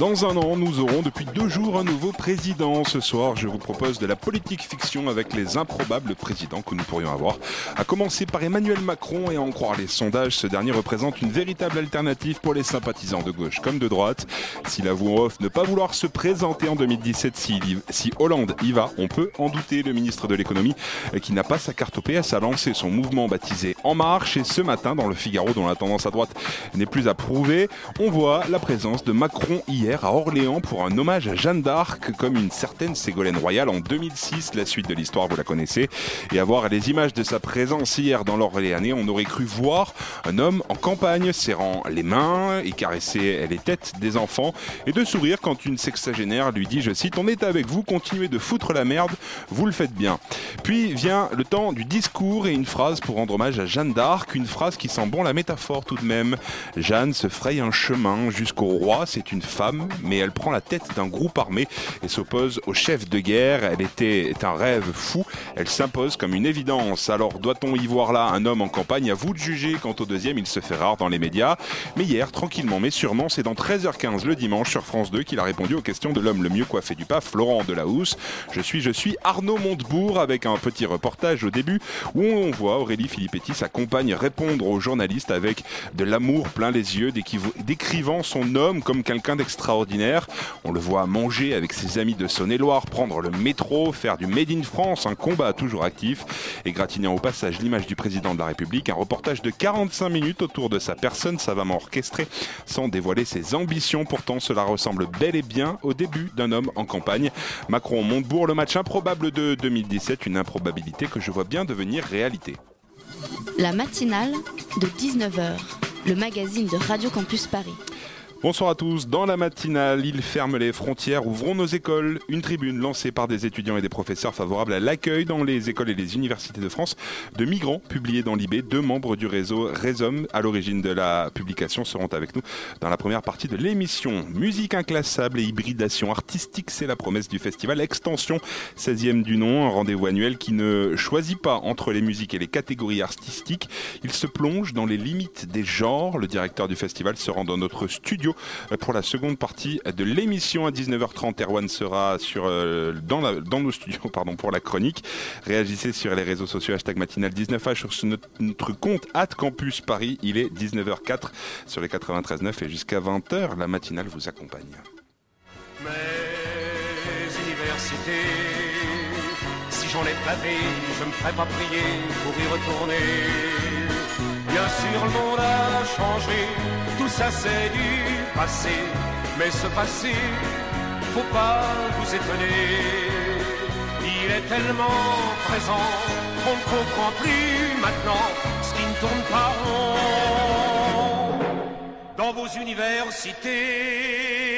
Dans un an, nous aurons depuis deux jours un nouveau président. Ce soir, je vous propose de la politique fiction avec les improbables présidents que nous pourrions avoir. À commencer par Emmanuel Macron et à en croire les sondages, ce dernier représente une véritable alternative pour les sympathisants de gauche comme de droite. S'il avoue en off ne pas vouloir se présenter en 2017 si, Hollande y va, on peut en douter. Le ministre de l'économie, euh, qui n'a pas sa carte au PS, a lancé son mouvement baptisé En Marche et ce matin, dans le Figaro, dont la tendance à droite n'est plus à prouver, on voit la présence de Macron hier à Orléans pour un hommage à Jeanne d'Arc, comme une certaine Ségolène Royal en 2006. La suite de l'histoire, vous la connaissez. Et à voir les images de sa présence hier dans l'Orléanais, on aurait cru voir un homme en campagne serrant les mains et caresser les têtes des enfants et de sourire quand une sexagénaire lui dit, je cite, on est avec vous, continuez de foutre la merde, vous le faites bien. Puis vient le temps du discours et une phrase pour rendre hommage à Jeanne d'Arc, une phrase qui sent bon la métaphore tout de même. Jeanne se fraye un chemin jusqu'au roi, c'est une femme, mais elle prend la tête d'un groupe armé et s'oppose au chef de guerre. Elle était un rêve fou, elle s'impose comme une évidence. Alors doit-on y voir là un homme en campagne? À vous de juger. Quant au deuxième, il se fait rare dans les médias. Mais hier, tranquillement, mais sûrement, c'est dans 13h15 le dimanche sur France 2 qu'il a répondu aux questions de l'homme le mieux coiffé du PAF, Florent Delahousse. Je suis, je suis Arnaud Montebourg avec un petit reportage au début où on voit Aurélie Filippetti, sa compagne, répondre aux journalistes avec de l'amour plein les yeux, décrivant son homme comme quelqu'un On le voit manger avec ses amis de Saône-et-Loire, prendre le métro, faire du Made in France, un combat toujours actif, et gratinant au passage l'image du président de la République, un reportage de 45 minutes autour de sa personne savamment orchestré, sans dévoiler ses ambitions. Pourtant, cela ressemble bel et bien au début d'un homme en campagne. Macron-Montebourg, le match improbable de 2017, une improbabilité que je vois bien devenir réalité. La matinale de 19h, le magazine de Radio Campus Paris. Bonsoir à tous. Dans la matinale, il ferme les frontières, ouvrons nos écoles. Une tribune lancée par des étudiants et des professeurs favorables à l'accueil dans les écoles et les universités de France de migrants publiés dans l'IB. Deux membres du réseau Résum à l'origine de la publication seront avec nous dans la première partie de l'émission. Musique inclassable et hybridation artistique, c'est la promesse du festival Extension, 16e du nom, un rendez-vous annuel qui ne choisit pas entre les musiques et les catégories artistiques. Il se plonge dans les limites des genres. Le directeur du festival se rend dans notre studio pour la seconde partie de l'émission à 19h30. Erwan sera sur, euh, dans, nos studios pardon, pour la chronique. Réagissez sur les réseaux sociaux hashtag matinale 19H sur notre, compte at Campus Paris. Il est 19h04 sur les 93.9 et jusqu'à 20h, la matinale vous accompagne. Mes universités, si je me ferai pas prier pour y retourner. Bien sûr, le monde a changé, tout ça c'est du passé, mais ce passé, faut pas vous étonner. Il est tellement présent qu'on ne comprend plus maintenant ce qui ne tourne pas rond dans vos universités.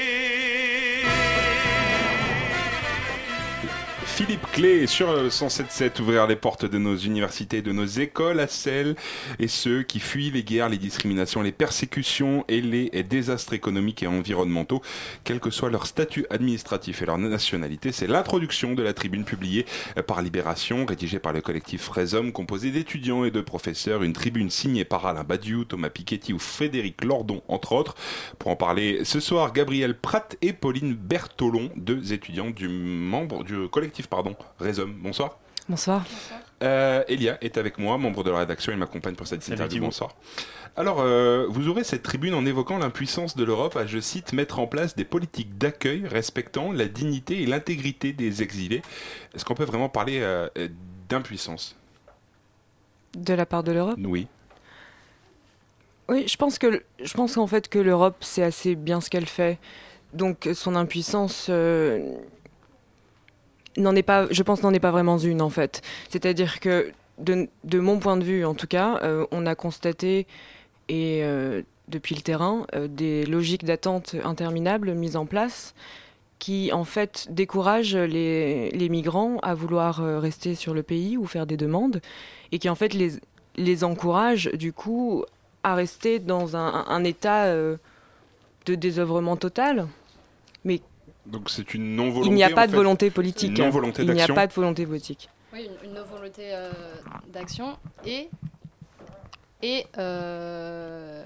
Philippe Clé sur le 107.7, ouvrir les portes de nos universités, de nos écoles à celles et ceux qui fuient les guerres, les discriminations, les persécutions et les désastres économiques et environnementaux, quel que soit leur statut administratif et leur nationalité. C'est l'introduction de la tribune publiée par Libération, rédigée par le collectif Fraisum, composé d'étudiants et de professeurs, une tribune signée par Alain Badiou, Thomas Piketty ou Frédéric Lordon, entre autres. Pour en parler ce soir, Gabriel Pratt et Pauline Bertolon, deux étudiants du membre du collectif pardon, Résum. Bonsoir. Bonsoir. Euh, Elia est avec moi, membre de la rédaction, il m'accompagne pour cette interview. Bonsoir. Alors, euh, vous aurez cette tribune en évoquant l'impuissance de l'Europe à, je cite, mettre en place des politiques d'accueil respectant la dignité et l'intégrité des exilés. Est-ce qu'on peut vraiment parler euh, euh, d'impuissance? De la part de l'Europe? Oui. Oui, je pense que je pense qu'en fait que l'Europe sait assez bien ce qu'elle fait. Donc son impuissance euh, n'en est pas, je pense, n'en est pas vraiment une en fait. C'est-à-dire que de, de mon point de vue, en tout cas, euh, on a constaté et euh, depuis le terrain euh, des logiques d'attente interminables mises en place qui en fait découragent les, les migrants à vouloir rester sur le pays ou faire des demandes et qui en fait les, les encouragent du coup à rester dans un, un état de désœuvrement total. Donc c'est une non-volonté. Il n'y a pas de fait. volonté politique. Une non-volonté Il n'y a pas de volonté politique. Oui, une, une volonté euh, d'action et, et, euh,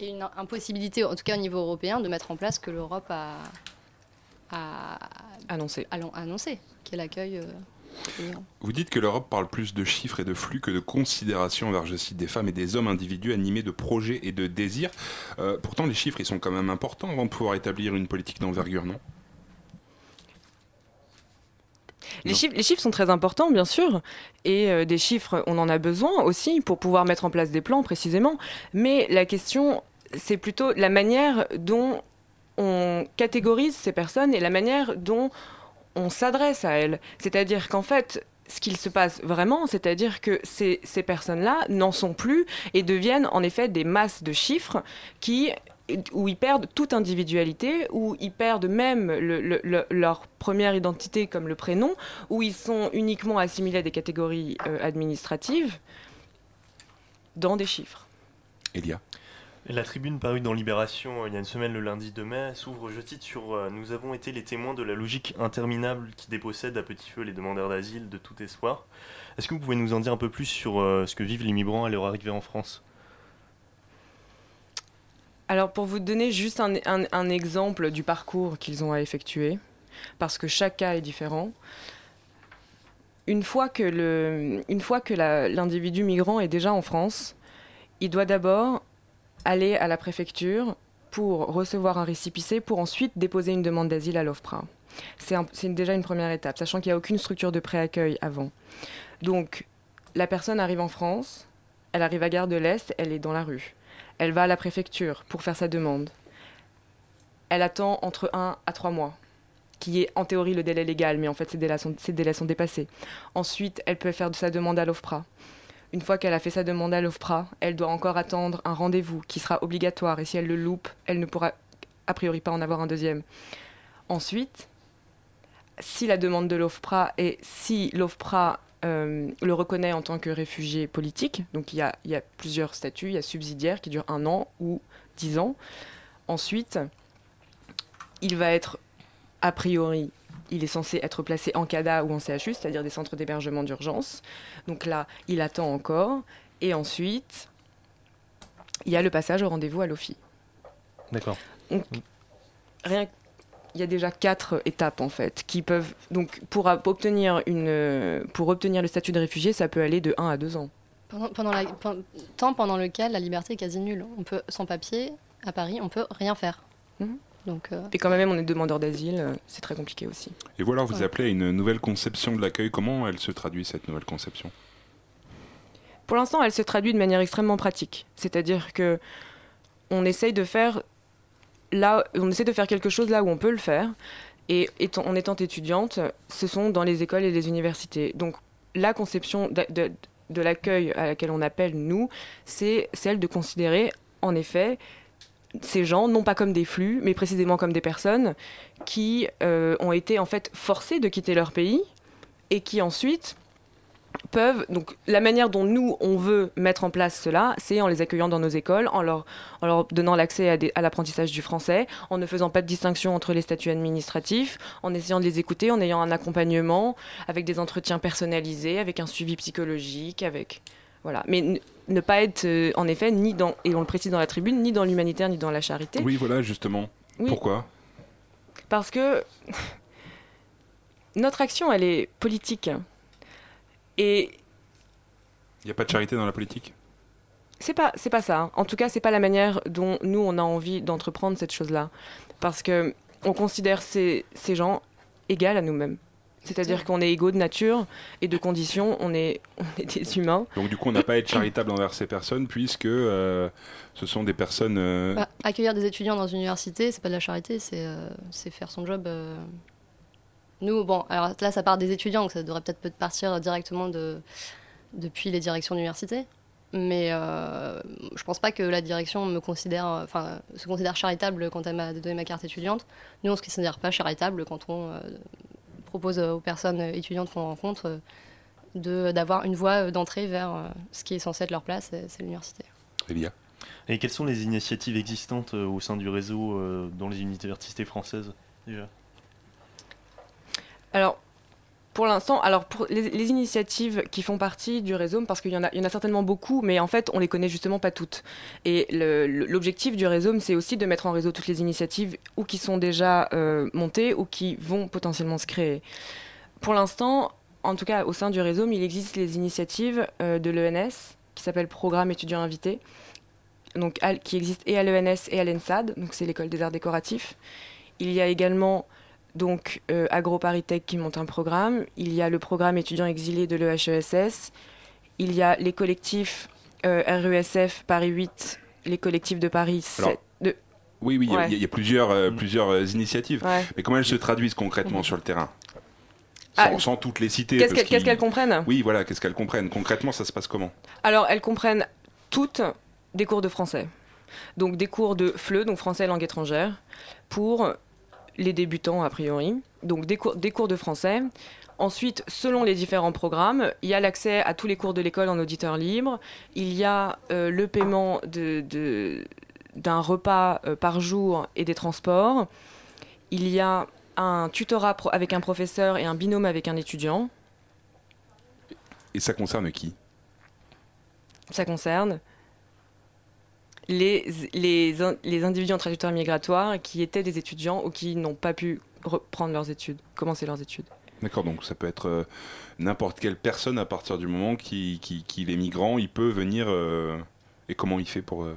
et une impossibilité, en tout cas au niveau européen, de mettre en place ce que l'Europe a, a, Annoncé. a annoncé, qui est l'accueil euh. Vous dites que l'Europe parle plus de chiffres et de flux que de considération envers, je cite, des femmes et des hommes individus animés de projets et de désirs. Euh, pourtant, les chiffres, ils sont quand même importants avant de pouvoir établir une politique d'envergure, non? Les chiffres, les chiffres sont très importants, bien sûr, et euh, des chiffres, on en a besoin aussi pour pouvoir mettre en place des plans précisément. Mais la question, c'est plutôt la manière dont on catégorise ces personnes et la manière dont on s'adresse à elles. C'est-à-dire qu'en fait, ce qu'il se passe vraiment, c'est-à-dire que ces, personnes-là n'en sont plus et deviennent en effet des masses de chiffres qui où ils perdent toute individualité, où ils perdent même le- le- le- leur première identité comme le prénom, où ils sont uniquement assimilés à des catégories euh, administratives dans des chiffres. Elia La tribune parue dans Libération euh, il y a une semaine le lundi 2 mai s'ouvre, je cite, sur euh, Nous avons été les témoins de la logique interminable qui dépossède à petit feu les demandeurs d'asile de tout espoir. Est-ce que vous pouvez nous en dire un peu plus sur euh, ce que vivent les migrants à leur arrivée en France? Alors pour vous donner juste un, exemple du parcours qu'ils ont à effectuer, parce que chaque cas est différent, une fois que l'individu migrant est déjà en France, il doit d'abord aller à la préfecture pour recevoir un récipicé, pour ensuite déposer une demande d'asile à l'OFPRA. C'est déjà une première étape, sachant qu'il n'y a aucune structure de préaccueil avant. Donc, la personne arrive en France, elle arrive à Gare de l'Est, elle est dans la rue. Elle va à la préfecture pour faire sa demande. Elle attend entre 1 à 3 mois, qui est en théorie le délai légal, mais en fait ces délais sont, ces délais sont dépassés. Ensuite, elle peut faire de sa demande à l'OFPRA. Une fois qu'elle a fait sa demande à l'OFPRA, elle doit encore attendre un rendez-vous qui sera obligatoire, et si elle le loupe, elle ne pourra a priori pas en avoir un deuxième. Ensuite, si la demande de l'OFPRA et si l'OFPRA euh, le reconnaît en tant que réfugié politique, donc il y, a, y a plusieurs statuts, il y a subsidiaire qui dure un an ou dix ans. Ensuite, il va être, a priori, il est censé être placé en CADA ou en CHU, c'est-à-dire des centres d'hébergement d'urgence. Donc là, il attend encore. Et ensuite, il y a le passage au rendez-vous à l'OFI. D'accord. Rien il y a déjà quatre étapes en fait qui peuvent donc pour obtenir une pour obtenir le statut de réfugié ça peut aller de 1 à 2 ans. Pendant, pendant la, temps pendant lequel la liberté est quasi nulle. On peut, sans papier, à Paris, on peut rien faire. Mhm. Donc, euh, Et quand même on est demandeur d'asile, euh, c'est très compliqué aussi. Et voilà, vous Ouais. appelez à une nouvelle conception de l'accueil. Comment elle se traduit, cette nouvelle conception? Pour l'instant, elle se traduit de manière extrêmement pratique, c'est-à-dire que on essaye de faire là on essaie de faire quelque chose là où on peut le faire et étant- en étant étudiante, ce sont dans les écoles et les universités. Donc la conception de, de- de l'accueil à laquelle on appelle nous, c'est celle de considérer en effet ces gens non pas comme des flux, mais précisément comme des personnes qui euh, ont été en fait forcées de quitter leur pays et qui ensuite peuvent donc la manière dont nous on veut mettre en place cela, c'est en les accueillant dans nos écoles, en leur, en leur donnant l'accès à, à l'apprentissage du français, en ne faisant pas de distinction entre les statuts administratifs, en essayant de les écouter, en ayant un accompagnement avec des entretiens personnalisés, avec un suivi psychologique, avec voilà. Mais ne pas être euh, en effet ni dans et on le précise dans la tribune, ni dans l'humanitaire ni dans la charité. Oui, voilà, justement. Oui. Pourquoi? Parce que notre action, elle est politique. Et Il n'y a pas de charité dans la politique? C'est pas, c'est pas ça. hein. En tout cas, c'est pas la manière dont nous, on a envie d'entreprendre cette chose-là. Parce que on considère ces, ces gens égaux à nous-mêmes. C'est-à-dire qu'on est égaux de nature et de conditions, on est, on est des humains. Donc du coup, on n'a pas à être charitable envers ces personnes puisque euh, ce sont des personnes... euh, bah, accueillir des étudiants dans une université, c'est pas de la charité, c'est euh, faire son job. euh. Nous, bon, alors là, ça part des étudiants, donc ça devrait peut-être peut partir directement de, depuis les directions d'université. Mais euh, je pense pas que la direction me considère, enfin, se considère charitable quand elle m'a donné ma carte étudiante. Nous, on se considère pas charitable quand on euh, propose aux personnes étudiantes qu'on rencontre de d'avoir une voie d'entrée vers euh, ce qui est censé être leur place, c'est c'est l'université. Elia Et quelles sont les initiatives existantes euh, au sein du réseau euh, dans les universités françaises déjà? Alors, pour l'instant, alors les, initiatives qui font partie du réseau, parce qu'il y en a, certainement beaucoup, mais en fait, on les connaît justement pas toutes. Et l'objectif du réseau, c'est aussi de mettre en réseau toutes les initiatives ou qui sont déjà euh, montées ou qui vont potentiellement se créer. Pour l'instant, en tout cas au sein du réseau, il existe les initiatives euh, de l'ENS qui s'appelle Programme étudiant invité, donc qui existe et à l'ENS et à l'ENSAD, donc c'est l'école des arts décoratifs. Il y a également donc euh, AgroParisTech qui monte un programme. Il y a le programme étudiant exilé de l'EHESS. Il y a les collectifs euh, RESF Paris 8, les collectifs de Paris 7. Alors, de... Oui, oui, il y a- Ouais. il y, a plusieurs, euh, plusieurs initiatives. Ouais. Mais comment elles se traduisent concrètement sur le terrain? Ah, sans, toutes les citer. Qu'est-ce qu'elles comprennent? Oui, voilà, qu'est-ce qu'elles comprennent? Concrètement, ça se passe comment? Alors, elles comprennent toutes des cours de français. Donc, des cours de FLE, donc français langue étrangère, pour les débutants, a priori. Donc, des cours, des cours de français. Ensuite, selon les différents programmes, il y a l'accès à tous les cours de l'école en auditeur libre. Il y a euh, le paiement de- de- d'un repas euh, par jour et des transports. Il y a un tutorat pro- avec un professeur et un binôme avec un étudiant. Et ça concerne qui? Ça concerne les, les, les individus en trajectoire migratoire qui étaient des étudiants ou qui n'ont pas pu reprendre leurs études, commencer leurs études. D'accord, donc ça peut être euh, n'importe quelle personne à partir du moment qui- qui- qu'il est migrant, il peut venir. euh, et comment il fait pour. euh,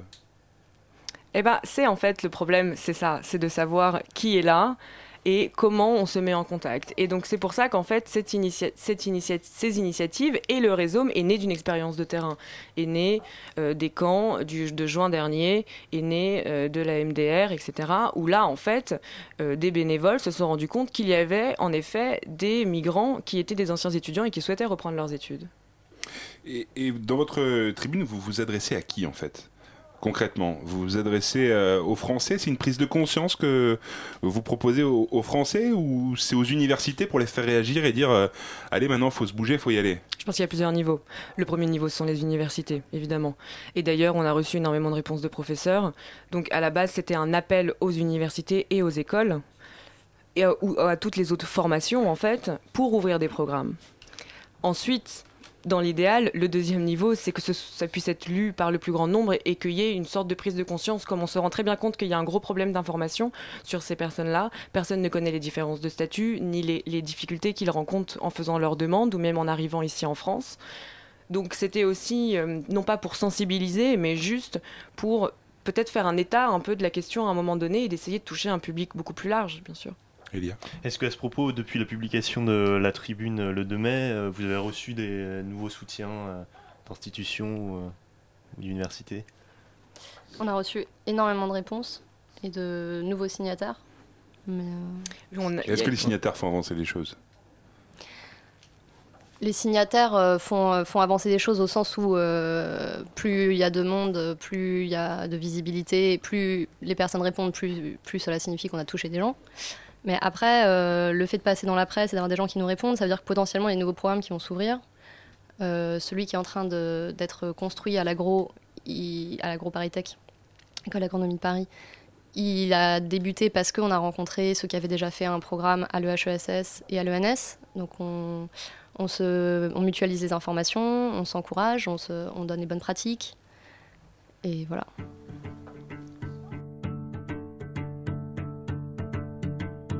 Eh ben, c'est en fait le problème, c'est ça, c'est de savoir qui est là et comment on se met en contact. Et donc c'est pour ça qu'en fait cette cette ces initiatives et le réseau est né d'une expérience de terrain, est né euh, des camps de juin dernier, est né euh, de la MDR, etc. Où là en fait euh, des bénévoles se sont rendus compte qu'il y avait en effet des migrants qui étaient des anciens étudiants et qui souhaitaient reprendre leurs études. Et dans votre tribune, vous vous adressez à qui en fait? Concrètement, vous vous adressez euh, aux Français C'est une prise de conscience que vous proposez aux, Français ou c'est aux universités pour les faire réagir et dire euh, allez maintenant faut se bouger, faut y aller? Je pense qu'il y a plusieurs niveaux. Le premier niveau, ce sont les universités, évidemment. Et d'ailleurs, on a reçu énormément de réponses de professeurs. Donc, à la base, c'était un appel aux universités et aux écoles, et ou à toutes les autres formations, en fait, pour ouvrir des programmes. Ensuite, dans l'idéal, le deuxième niveau, c'est que ça puisse être lu par le plus grand nombre et, qu'il y ait une sorte de prise de conscience, comme on se rend très bien compte qu'il y a un gros problème d'information sur ces personnes-là. Personne ne connaît les différences de statut, ni les, difficultés qu'ils rencontrent en faisant leurs demandes ou même en arrivant ici en France. Donc c'était aussi, euh, non pas pour sensibiliser, mais juste pour peut-être faire un état un peu de la question à un moment donné et d'essayer de toucher un public beaucoup plus large, bien sûr. Elia Est-ce qu'à ce propos, depuis la publication de la tribune le 2 mai, euh, vous avez reçu des nouveaux soutiens euh, d'institutions ou euh, d'universités? On a reçu énormément de réponses et de nouveaux signataires. Mais, euh, Est-ce que les signataires font avancer les choses? Les signataires font, font avancer des choses au sens où euh, plus il y a de monde, plus il y a de visibilité, plus les personnes répondent, plus, plus cela signifie qu'on a touché des gens. Mais après, euh, le fait de passer dans la presse et d'avoir des gens qui nous répondent, ça veut dire que potentiellement il y a de nouveaux programmes qui vont s'ouvrir. Euh, celui qui est en train d'être construit à l'agro, à l'agro Paritech, école d'agronomie de Paris, il a débuté parce qu'on a rencontré ceux qui avaient déjà fait un programme à l'EHESS et à l'ENS. Donc on, se, on mutualise les informations, on s'encourage, on, on donne les bonnes pratiques. Et voilà.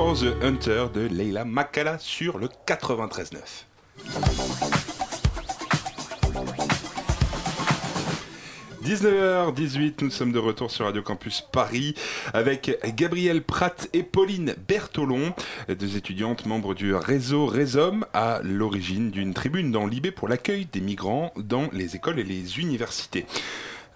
For the Hunter de Leila Makala sur le 93.9. « 19h18, nous sommes de retour sur Radio Campus Paris avec Gabrielle Pratt et Pauline Bertolon, deux étudiantes membres du réseau Résum, à l'origine d'une tribune dans l'IB pour l'accueil des migrants dans les écoles et les universités.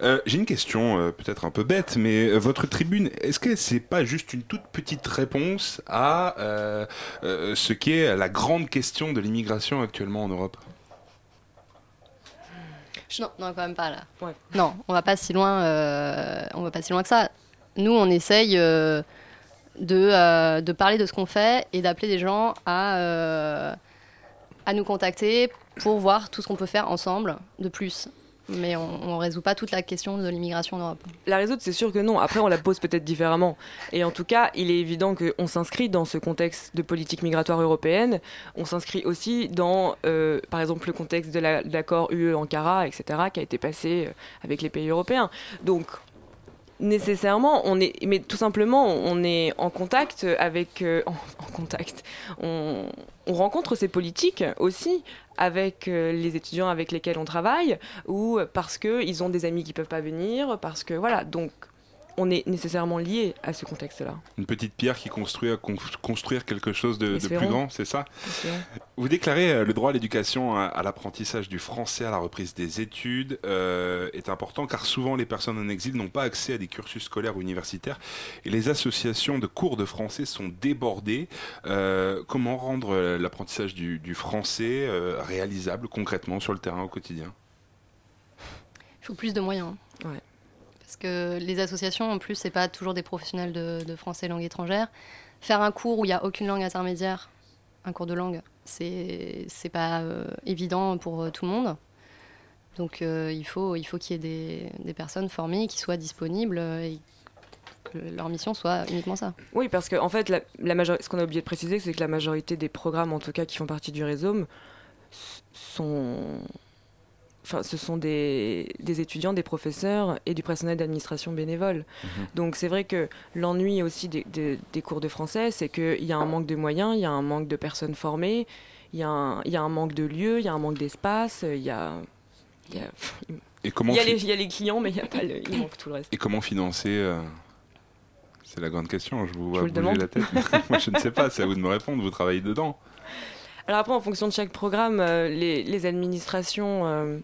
Euh, J'ai une question euh, peut-être un peu bête, mais euh, votre tribune, est-ce que c'est pas juste une toute petite réponse à euh, euh, ce qui est la grande question de l'immigration actuellement en Europe? Non, non, quand même pas là. Non, on va pas si loin. euh, on va pas si loin que ça. Nous, on essaye euh, de, euh, de parler de ce qu'on fait et d'appeler des gens à, euh, à nous contacter pour voir tout ce qu'on peut faire ensemble de plus. Mais on ne résout pas toute la question de l'immigration en Europe. La résoudre, c'est sûr que non. Après, on la pose peut-être différemment. Et en tout cas, il est évident qu'on s'inscrit dans ce contexte de politique migratoire européenne. On s'inscrit aussi dans, euh, par exemple, le contexte de la- de l'accord UE-Ankara, etc., qui a été passé euh, avec les pays européens. Donc, nécessairement, on est, mais tout simplement, on est en contact avec, euh, en, contact, on, on rencontre ces politiques aussi avec euh, les étudiants avec lesquels on travaille, ou parce qu'ils ont des amis qui peuvent pas venir, parce que voilà, donc on est nécessairement lié à ce contexte-là. Une petite pierre qui construit à con- construire quelque chose de, de plus grand, c'est ça Espérons. Vous déclarez euh, le droit à l'éducation, à, à l'apprentissage du français, à la reprise des études euh, est important car souvent les personnes en exil n'ont pas accès à des cursus scolaires ou universitaires et les associations de cours de français sont débordées. Euh, comment rendre l'apprentissage du, du français euh, réalisable concrètement sur le terrain au quotidien? Il faut plus de moyens. Ouais. Parce que les associations, en plus, c'est pas toujours des professionnels de, de français langue étrangère. Faire un cours où il n'y a aucune langue intermédiaire, un cours de langue, c'est pas euh, évident pour euh, tout le monde. Donc euh, il faut il faut qu'il y ait des, des personnes formées qui soient disponibles et que leur mission soit uniquement ça. Oui, parce qu'en en fait, la, ce qu'on a oublié de préciser, c'est que la majorité des programmes, en tout cas, qui font partie du réseau, sont... Enfin, ce sont des, des étudiants, des professeurs et du personnel d'administration bénévole. Donc c'est vrai que l'ennui aussi des, des- des cours de français, c'est qu'il y a un manque de moyens, il y a un manque de personnes formées, il y, a un- il y a un manque de lieux, il y a un manque d'espace, il y a, il y a, Et comment, il y a les, il y a les clients, mais il, y a pas le- il manque tout le reste. et comment financer euh, C'est la grande question. Je vous vois vous le bouger demande la tête. Moi, je ne sais pas. C'est à vous de me répondre. Vous travaillez dedans. Alors après, en fonction de chaque programme, euh, les, les administrations euh,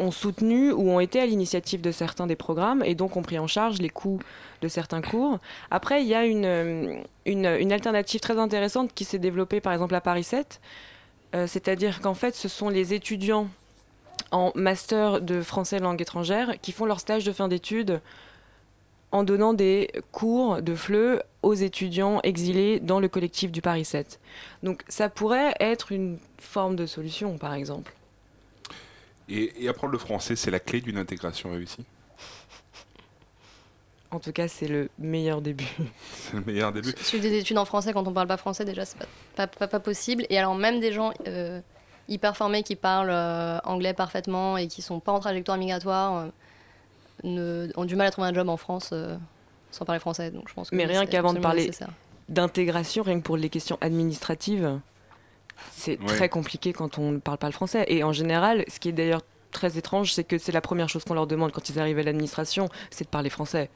ont soutenu ou ont été à l'initiative de certains des programmes et donc ont pris en charge les coûts de certains cours. Après, il y a une, euh, une, alternative très intéressante qui s'est développée par exemple à Paris 7, euh, c'est-à-dire qu'en fait, ce sont les étudiants en master de français langue étrangère qui font leur stage de fin d'études en donnant des cours de FLE aux étudiants exilés dans le collectif du Paris 7. Donc ça pourrait être une forme de solution, par exemple. Et, et apprendre le français, c'est la clé d'une intégration réussie. En tout cas, c'est le meilleur début. C'est le meilleur début. Suivre des études en français quand on parle pas français, déjà, c'est pas, pas, pas, pas possible. Et alors, même des gens euh, hyper formés qui parlent euh, anglais parfaitement et qui sont pas en trajectoire migratoire euh, ne, ont du mal à trouver un job en France euh, sans parler français. Donc, je pense que Mais rien qu'avant de parler d'intégration, rien que pour les questions administratives, c'est Ouais. très compliqué quand on ne parle pas le français. Et en général, ce qui est d'ailleurs très étrange, c'est que c'est la première chose qu'on leur demande quand ils arrivent à l'administration, c'est de parler français.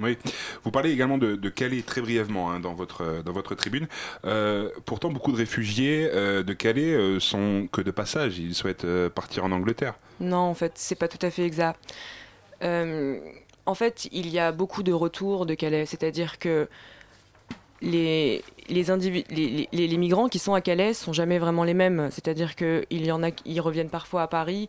Oui. Vous parlez également de, de Calais très brièvement hein, dans, votre, dans votre tribune. Euh, pourtant, beaucoup de réfugiés euh, de Calais euh, sont que de passage. Ils souhaitent euh, partir en Angleterre. Non, en fait, c'est pas tout à fait exact. Euh, en fait, il y a beaucoup de retours de Calais, c'est-à-dire que les, migrants qui sont à Calais sont jamais vraiment les mêmes. C'est-à-dire qu'il y en a reviennent parfois à Paris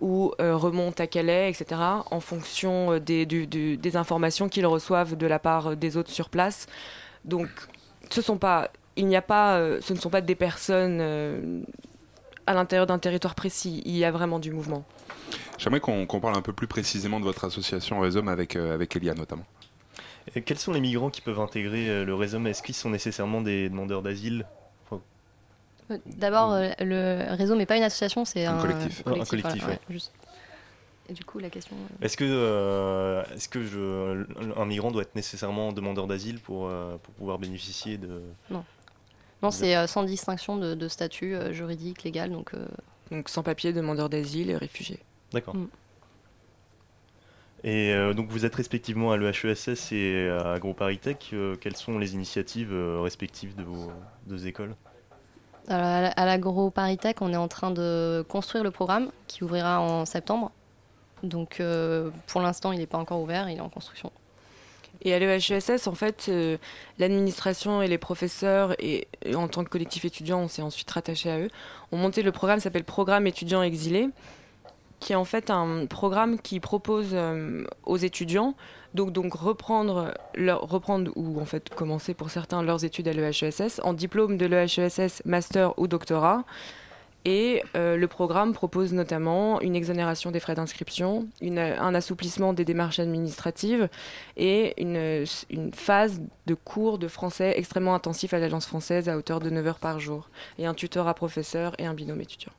ou euh, remontent à Calais, etc., en fonction euh, des, informations qu'ils reçoivent de la part des autres sur place. Donc, ce sont pas, il n'y a pas, euh, ce ne sont pas des personnes à l'intérieur d'un territoire précis. Il y a vraiment du mouvement. J'aimerais qu'on parle un peu plus précisément de votre association Rhizome avec Elia notamment. Et quels sont les migrants qui peuvent intégrer euh, le réseau? Est-ce qu'ils sont nécessairement des demandeurs d'asile? Euh, D'abord, euh, le réseau, mais pas une association, c'est Un un, collectif. Un collectif, voilà, ouais. ouais, juste. Et du coup, la question. Est-ce que, euh, est-ce que je, un migrant doit être nécessairement demandeur d'asile pour, euh, pour pouvoir bénéficier de... Non. Non, c'est euh, sans distinction de, de statut euh, juridique, légal. Donc, euh, Donc sans papier, demandeur d'asile et réfugié. D'accord. Mm. Et euh, donc vous êtes respectivement à l'EHESS et à AgroParisTech. Euh, quelles sont les initiatives euh, respectives de vos deux écoles? Alors, à la- à l'agro-paritech, on est en train de construire le programme qui ouvrira en septembre. Donc, euh, pour l'instant, il n'est pas encore ouvert, il est en construction. Et à l'EHESS, en fait, euh, l'administration et les professeurs, et, et en tant que collectif étudiant, on s'est ensuite rattaché à eux, ont monté le programme qui s'appelle Programme étudiants exilés, qui est en fait un programme qui propose euh, aux étudiants donc, reprendre, leur, ou en fait commencer pour certains leurs études à l'EHESS en diplôme de l'EHESS, master ou doctorat. Et euh, le programme propose notamment une exonération des frais d'inscription, un assouplissement des démarches administratives et une, phase de cours de français extrêmement intensif à l'Alliance française à hauteur de 9 heures par jour, et un tuteur à professeur et un binôme étudiant.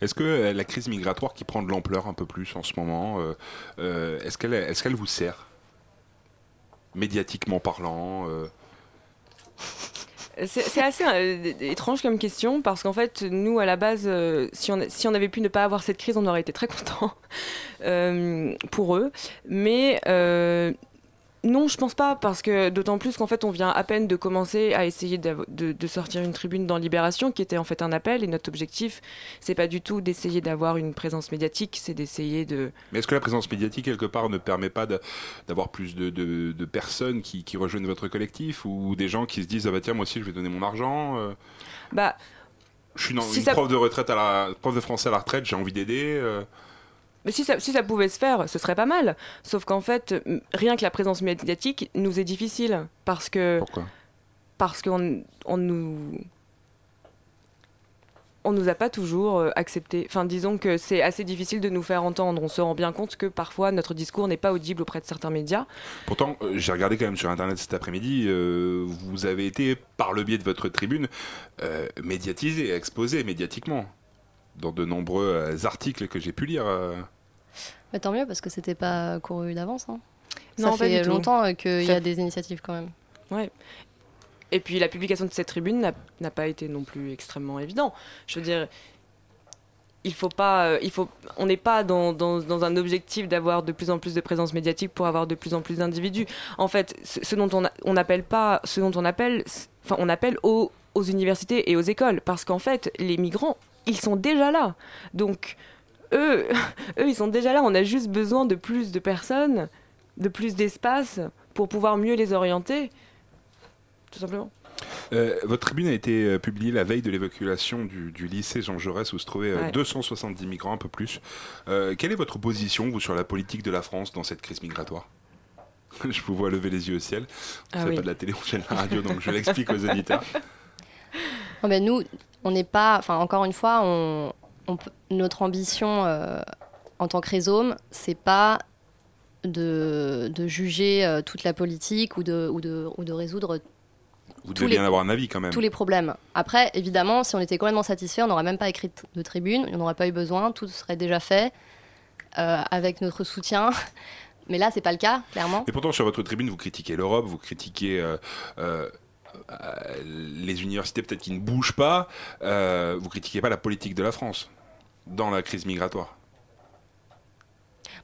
Est-ce que euh, la crise migratoire qui prend de l'ampleur un peu plus en ce moment, euh, euh, est-ce qu'elle est vous sert Médiatiquement parlant C'est assez étrange comme question parce qu'en fait, nous, à la base, si, on, avait pu ne pas avoir cette crise, on aurait été très contents pour eux. Mais non, je pense pas parce que d'autant plus qu'en fait, on vient à peine de commencer à essayer de, de sortir une tribune dans Libération qui était en fait un appel et notre objectif, c'est pas du tout d'essayer d'avoir une présence médiatique, c'est d'essayer de. Mais est-ce que la présence médiatique, quelque part, ne permet pas d'avoir plus de, personnes qui, qui rejoignent votre collectif ou des gens qui se disent Ah bah tiens, moi aussi, je vais donner mon argent euh, Bah, Je suis Si une ça- prof de retraite à la prof de français à la retraite, j'ai envie d'aider. euh. Mais si ça, si ça pouvait se faire, ce serait pas mal. Sauf qu'en fait, rien que la présence médiatique nous est difficile. Parce que. Pourquoi? Parce qu'on on nous. On nous a pas toujours euh, accepté. Enfin, disons que c'est assez difficile de nous faire entendre. On se rend bien compte que parfois notre discours n'est pas audible auprès de certains médias. Pourtant, euh, j'ai regardé quand même sur Internet cet après-midi, euh, vous avez été, par le biais de votre tribune, euh, médiatisé, exposé médiatiquement dans de nombreux euh, articles que j'ai pu lire. euh. Mais tant mieux, parce que c'était pas couru d'avance. hein. Non, Ça pas fait du longtemps euh, qu'il y a des initiatives quand même. Ouais. Et puis la publication de cette tribune n'a- pas été non plus extrêmement évident. Je veux dire, il faut pas, il faut, on n'est pas dans, dans, dans un objectif d'avoir de plus en plus de présence médiatique pour avoir de plus en plus d'individus. En fait, ce, ce dont on, a- on appelle pas, ce dont on appelle, enfin, on appelle aux, aux universités et aux écoles, parce qu'en fait, les migrants, ils sont déjà là. Donc, eux, eux, ils sont déjà là. On a juste besoin de plus de personnes, de plus d'espace pour pouvoir mieux les orienter, tout simplement. Euh, votre tribune a été euh, publiée la veille de l'évacuation du, du lycée Jean Jaurès où se trouvaient euh, Ouais. 270 migrants, un peu plus. Euh, quelle est votre position, vous, sur la politique de la France dans cette crise migratoire? Je vous vois lever les yeux au ciel. Ah C'est oui. pas de la télé, on fait de la radio, donc je l'explique aux auditeurs. Nous, on n'est pas. Enfin, encore une fois, on, on peut- notre ambition euh, en tant que rhizome, c'est pas de, de juger euh, toute la politique ou de, ou de, ou de résoudre Vous devez les- bien avoir un avis quand même. tous les problèmes. Après, évidemment, si on était complètement satisfait, on n'aurait même pas écrit de tribune, on n'aurait pas eu besoin, tout serait déjà fait euh, avec notre soutien. Mais là, c'est pas le cas, clairement. Et pourtant, sur votre tribune, vous critiquez l'Europe, vous critiquez euh, euh, euh, les universités peut-être qui ne bougent pas, euh, vous critiquez pas la politique de la France dans la crise migratoire?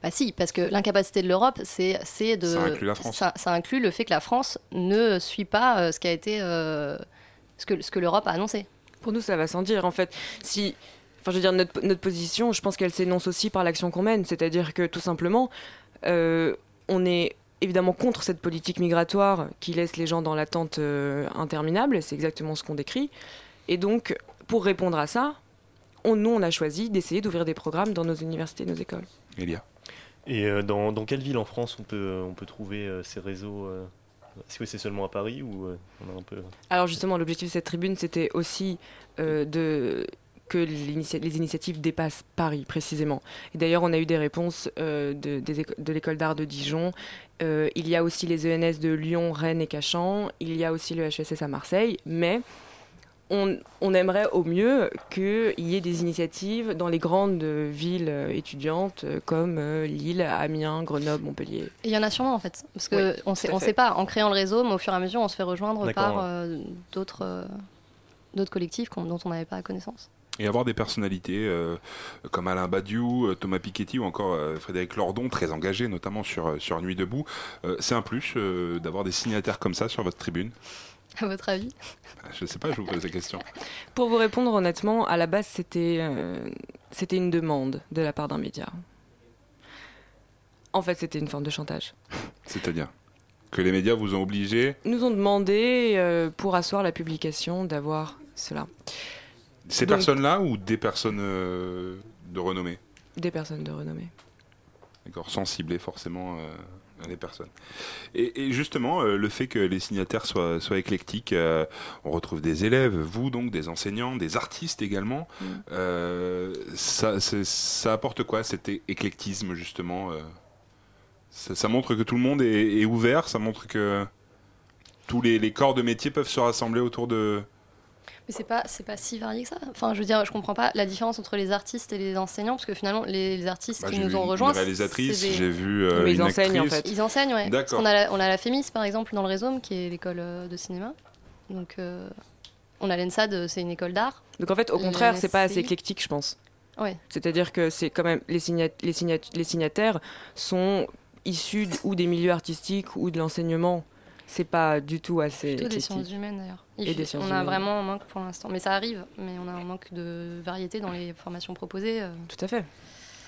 Bah si, parce que l'incapacité de l'Europe, c'est c'est de. Ça inclut la France. Ça, ça inclut le fait que la France ne suit pas euh, ce qui a été. euh, ce que, ce que l'Europe a annoncé. Pour nous, ça va sans dire. En fait, si. Enfin, je veux dire, notre, notre position, je pense qu'elle s'énonce aussi par l'action qu'on mène. C'est-à-dire que, tout simplement, euh, on est évidemment contre cette politique migratoire qui laisse les gens dans l'attente euh, interminable. C'est exactement ce qu'on décrit. Et donc, pour répondre à ça, on, nous, on a choisi d'essayer d'ouvrir des programmes dans nos universités et nos écoles. Elia Et euh, dans, dans quelle ville en France on peut, on peut trouver euh, ces réseaux euh, Est-ce que c'est seulement à Paris ou euh, on a un peu... Alors justement, l'objectif de cette tribune, c'était aussi euh, de que les initiatives dépassent Paris précisément. Et d'ailleurs, on a eu des réponses euh, de, l'école d'art de Dijon. Euh, il y a aussi les ENS de Lyon, Rennes et Cachan. Il y a aussi le HSS à Marseille. Mais on, on aimerait au mieux qu'il y ait des initiatives dans les grandes villes étudiantes euh, comme Lille, Amiens, Grenoble, Montpellier. Et il y en a sûrement en fait. Parce qu'on Oui, on sait, on pas, en créant le réseau, mais au fur et à mesure, on se fait rejoindre par euh, d'autres euh, d'autres collectifs dont on n'avait pas connaissance. Et avoir des personnalités euh, comme Alain Badiou, euh, Thomas Piketty ou encore euh, Frédéric Lordon, très engagés notamment sur, sur Nuit debout, euh, c'est un plus euh, d'avoir des signataires comme ça sur votre tribune À votre avis? Je sais pas, je vous pose la question. Pour vous répondre honnêtement, à la base, c'était euh, c'était une demande de la part d'un média. En fait, c'était une forme de chantage. C'est-à-dire que les médias vous ont obligé, Ils nous ont demandé, euh, pour asseoir la publication, d'avoir cela. Ces Donc- personnes-là ou des personnes euh, de renommée? Des personnes de renommée. D'accord, sans cibler forcément euh, les personnes. Et, et justement, euh, le fait que les signataires soient, soient éclectiques, euh, on retrouve des élèves, vous donc, des enseignants, des artistes également. Mm. Euh, ça, c'est- ça apporte quoi cet é- éclectisme justement ça, ça montre que tout le monde est, est ouvert, ça montre que tous les, les corps de métier peuvent se rassembler autour de... Mais c'est pas c'est pas si varié que ça. Enfin, je veux dire, je comprends pas la différence entre les artistes et les enseignants, parce que finalement, les, les artistes Bah, qui j'ai nous vu ont rejoints, une réalisatrice, c'est des- j'ai vu euh, Mais ils une enseignent, en fait. Ils enseignent, ouais. Parce D'accord. qu'on a, la- on a la FEMIS, par exemple, dans le Rhizome, qui est l'école euh, de cinéma. Donc, euh, on a l'ENSAD, c'est une école d'art. Donc en fait, au contraire, c'est pas assez éclectique, je pense. Ouais. C'est-à-dire que c'est quand même les, signat- les, signat- les signataires sont issus ou des milieux artistiques ou de l'enseignement. C'est pas du tout assez Plutôt des éclectique. sciences humaines, d'ailleurs. Et des sciences on a humaines. vraiment un manque pour l'instant. Mais ça arrive, mais on a un manque de variété dans les formations proposées. euh. Tout à fait.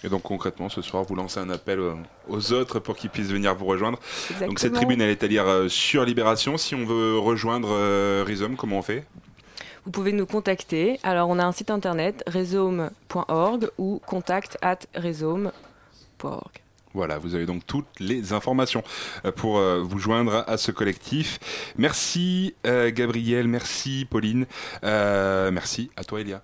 Et donc concrètement, ce soir, vous lancez un appel euh, aux autres pour qu'ils puissent venir vous rejoindre. Exactement. Donc cette tribune, elle est à lire euh, sur Libération. Si on veut rejoindre Rhizome, comment on fait? Vous pouvez nous contacter. Alors, on a un site internet, rhizome.org ou contact at rhizome.org. Voilà, vous avez donc toutes les informations euh, pour euh, vous joindre à ce collectif. Merci euh, Gabriel, merci Pauline, merci à toi Elia.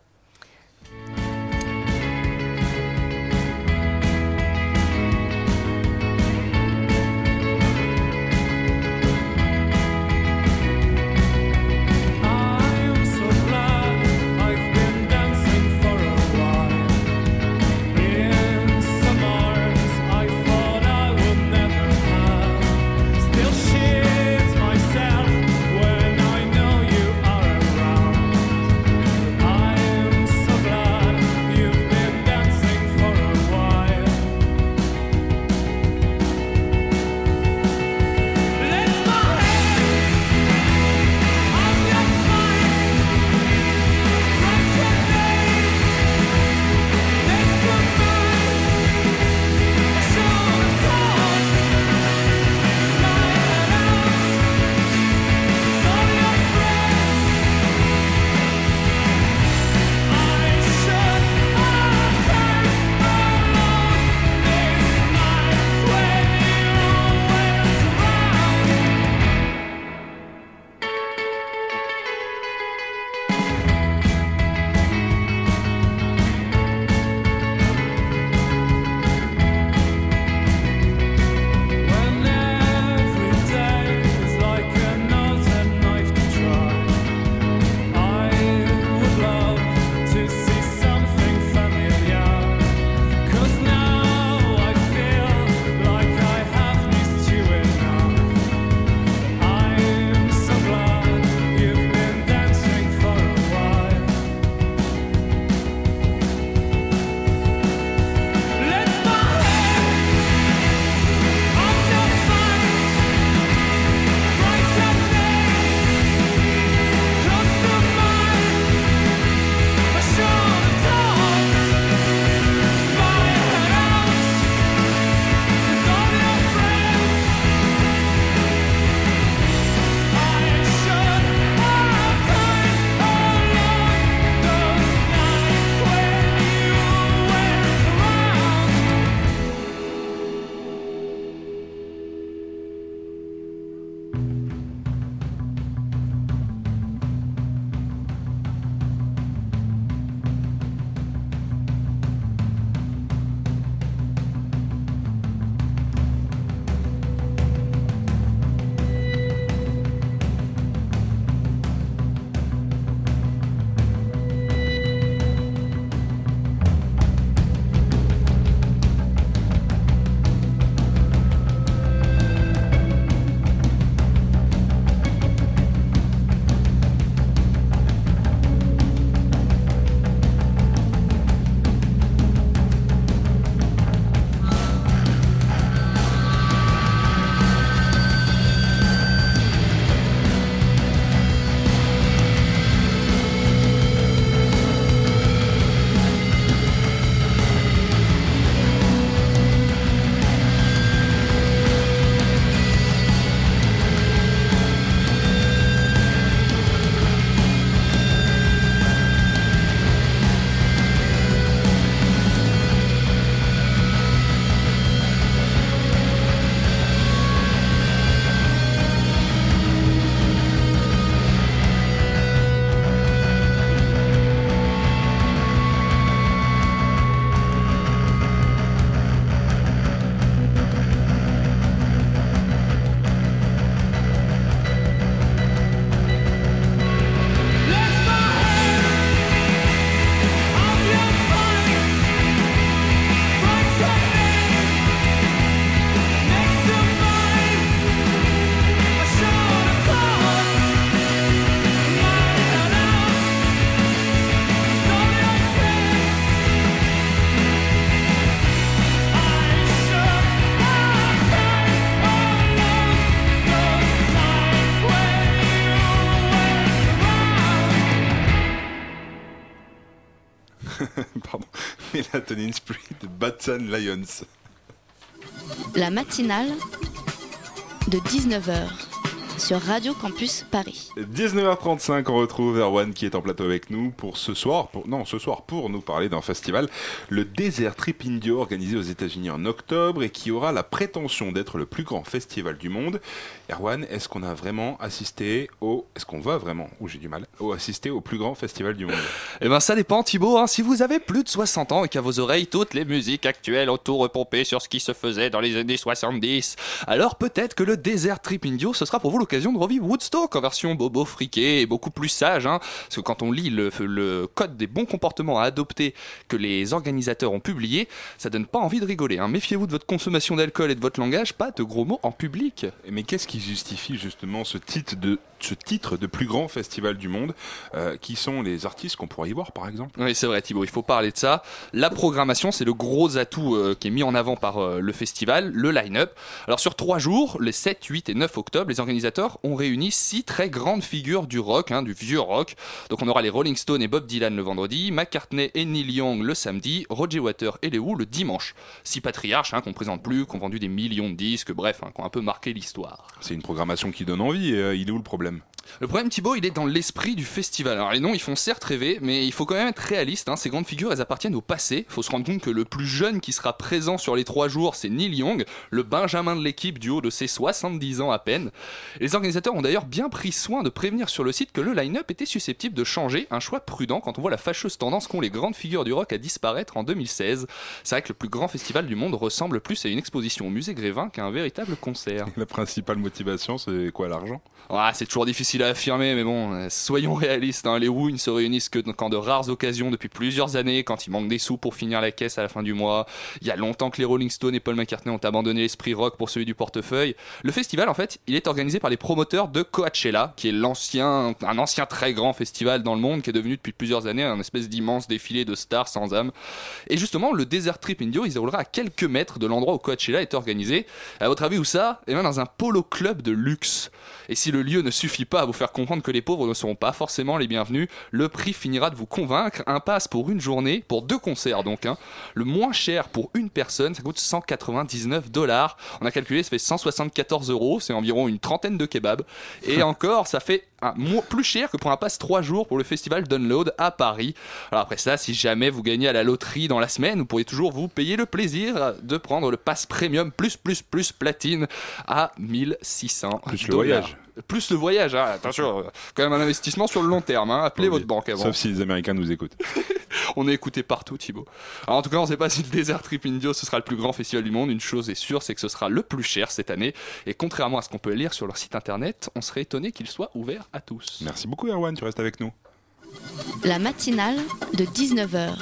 La matinale de 19h sur Radio Campus Paris. 19h35, on retrouve Erwan qui est en plateau avec nous pour ce soir, pour, non, ce soir pour nous parler d'un festival, le Desert Trip Indio, organisé aux États-Unis en octobre et qui aura la prétention d'être le plus grand festival du monde. Erwan, est-ce qu'on a vraiment assisté au, est-ce qu'on va vraiment, ou j'ai du mal, au assister au plus grand festival du monde? Eh ben ça dépend Thibaut, hein. si vous avez plus de 60 ans et qu'à vos oreilles toutes les musiques actuelles autour repompées sur ce qui se faisait dans les années 70, alors peut-être que le Desert Trip Indio ce sera pour vous l'occasion de revivre Woodstock en version bobo friqué et beaucoup plus sage, hein. parce que quand on lit le, le code des bons comportements à adopter que les organisateurs ont publié, ça donne pas envie de rigoler. hein. Méfiez-vous de votre consommation d'alcool et de votre langage, pas de gros mots en public. Mais qu'est-ce qui justifie justement ce titre de, ce titre de plus grand festival du monde Euh, Qui sont les artistes qu'on pourrait y voir par exemple? Oui, c'est vrai, Thibaut, il faut parler de ça. La programmation, c'est le gros atout euh, qui est mis en avant par euh, le festival, le line-up. Alors, sur trois jours, les 7, 8 et 9 octobre, les organisateurs ont réuni six très grandes figures du rock, hein, du vieux rock. Donc, on aura les Rolling Stones et Bob Dylan le vendredi, McCartney et Neil Young le samedi, Roger Water et les Who le dimanche. Six patriarches hein, qu'on présente plus, qui ont vendu des millions de disques, bref, hein, qui ont un peu marqué l'histoire. C'est une programmation qui donne envie, et, euh, il est où le problème? Le problème, Thibaut, il est dans l'esprit du festival. Alors, les noms, ils font certes rêver, mais il faut quand même être réaliste. hein. Ces grandes figures, elles appartiennent au passé. Il faut se rendre compte que le plus jeune qui sera présent sur les trois jours, c'est Neil Young, le Benjamin de l'équipe du haut de ses 70 ans à peine. Les organisateurs ont d'ailleurs bien pris soin de prévenir sur le site que le line-up était susceptible de changer. Un choix prudent quand on voit la fâcheuse tendance qu'ont les grandes figures du rock à disparaître en 2016. C'est vrai que le plus grand festival du monde ressemble plus à une exposition au musée Grévin qu'à un véritable concert. La principale motivation, c'est quoi l'argent? Ouais, c'est toujours difficile à affirmer, mais bon, euh, soyons réalistes. hein. Les ils ne se réunissent que quand de rares occasions depuis plusieurs années, quand il manque des sous pour finir la caisse à la fin du mois. Il y a longtemps que les Rolling Stones et Paul McCartney ont abandonné l'esprit rock pour celui du portefeuille. Le festival, en fait, il est organisé par les promoteurs de Coachella, qui est l'ancien, un ancien très grand festival dans le monde, qui est devenu depuis plusieurs années un espèce d'immense défilé de stars sans âme. Et justement, le Desert Trip Indio, il se déroulera à quelques mètres de l'endroit où Coachella est organisé. À votre avis, où ça? Eh bien, dans un polo club de luxe. Et si le lieu ne suffit pas à vous faire comprendre que les pauvres ne seront pas forcément les bienvenus, le prix finira de vous convaincre. Un pass pour une journée, pour deux concerts donc. hein. Le moins cher pour une personne, ça coûte 199 dollars. On a calculé, ça fait 174 euros, c'est environ une trentaine de kebabs. Et encore, ça fait un, plus cher que pour un pass 3 jours pour le festival Download à Paris. Alors après ça, si jamais vous gagnez à la loterie dans la semaine, vous pourriez toujours vous payer le plaisir de prendre le pass premium plus plus plus platine à 1600 Plus le voyage. Plus le voyage, hein, attention, euh, quand même un investissement sur le long terme. hein. Appelez votre banque avant. Sauf si les Américains nous écoutent. On est écouté partout, Thibaut. Alors en tout cas, on ne sait pas si le Desert Trip Indio ce sera le plus grand festival du monde. Une chose est sûre, c'est que ce sera le plus cher cette année. Et contrairement à ce qu'on peut lire sur leur site internet, on serait étonné qu'il soit ouvert à tous. Merci beaucoup Erwan, tu restes avec nous. La matinale de 19h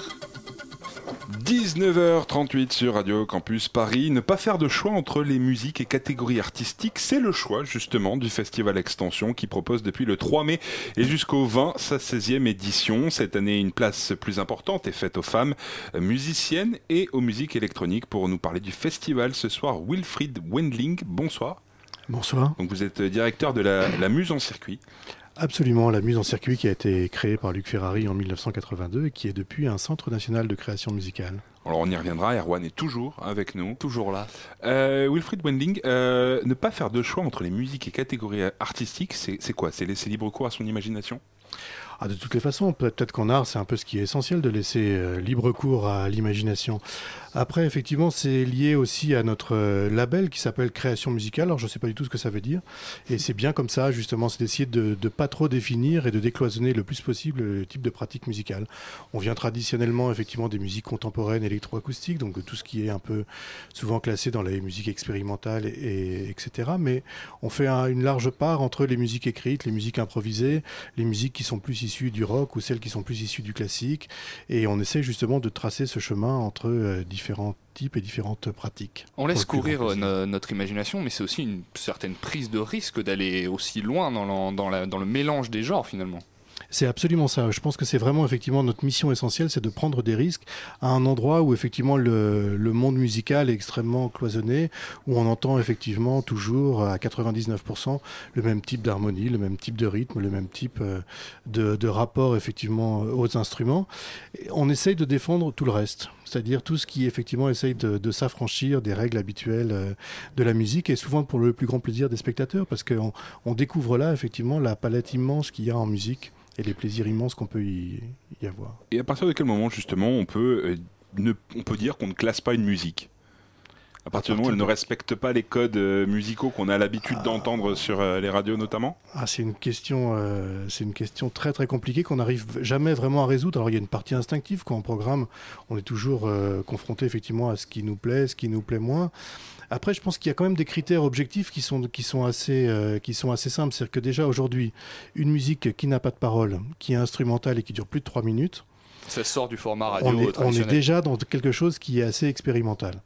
19h38 sur Radio Campus Paris. Ne pas faire de choix entre les musiques et catégories artistiques, c'est le choix justement du Festival Extension qui propose depuis le 3 mai et jusqu'au 20 sa 16e édition. Cette année, une place plus importante est faite aux femmes musiciennes et aux musiques électroniques. Pour nous parler du festival ce soir, Wilfried Wendling, bonsoir. Bonsoir. Donc vous êtes directeur de la, la Muse en circuit. Absolument, la Muse en circuit qui a été créée par Luc Ferrari en 1982 et qui est depuis un centre national de création musicale. Alors on y reviendra, Erwan est toujours avec nous. Toujours là. Euh, Wilfried Wendling, euh, ne pas faire de choix entre les musiques et catégories artistiques, c'est c'est quoi? C'est laisser libre cours à son imagination? Ah, de toutes les façons, peut- peut-être qu'en art, c'est un peu ce qui est essentiel de laisser euh, libre cours à l'imagination. Après, effectivement, c'est lié aussi à notre euh, label qui s'appelle Création musicale. Alors, je ne sais pas du tout ce que ça veut dire. Et c'est bien comme ça, justement, c'est d'essayer de ne pas trop définir et de décloisonner le plus possible le type de pratique musicale. On vient traditionnellement, effectivement, des musiques contemporaines électroacoustiques, donc tout ce qui est un peu souvent classé dans les musiques expérimentales, et, et- etc. Mais on fait un- une large part entre les musiques écrites, les musiques improvisées, les musiques qui sont plus issues du rock ou celles qui sont plus issues du classique. Et on essaie justement de tracer ce chemin entre euh, différents types et différentes pratiques. On laisse courir euh, no- notre imagination, mais c'est aussi une certaine prise de risque d'aller aussi loin dans, l'en- dans la- dans le mélange des genres finalement. C'est absolument ça. Je pense que c'est vraiment effectivement notre mission essentielle, c'est de prendre des risques à un endroit où effectivement le, monde musical est extrêmement cloisonné, où on entend effectivement toujours à 99% le même type d'harmonie, le même type de rythme, le même type euh, de, rapport effectivement aux instruments. On essaye de défendre tout le reste, c'est-à-dire tout ce qui effectivement essaye de, de s'affranchir des règles habituelles euh, de la musique et souvent pour le plus grand plaisir des spectateurs parce qu'on on découvre là effectivement la palette immense qu'il y a en musique et les plaisirs immenses qu'on peut y, y avoir. Et à partir de quel moment justement on peut, euh, ne- on peut dire qu'on ne classe pas une musique? À partir du moment où elle ne respecte pas les codes euh, musicaux qu'on a l'habitude d'entendre sur euh, les radios notamment? Ah, c'est une question, euh, c'est une question très très compliquée qu'on n'arrive jamais vraiment à résoudre. Alors il y a une partie instinctive quand on programme, on est toujours euh, confronté effectivement à ce qui nous plaît, ce qui nous plaît moins. Après, je pense qu'il y a quand même des critères objectifs qui sont qui sont assez euh, qui sont assez simples. C'est-à-dire que déjà aujourd'hui, une musique qui n'a pas de parole, qui est instrumentale et qui dure plus de trois minutes, Ça sort du format radio on est, on est traditionnel. déjà dans quelque chose qui est assez expérimental.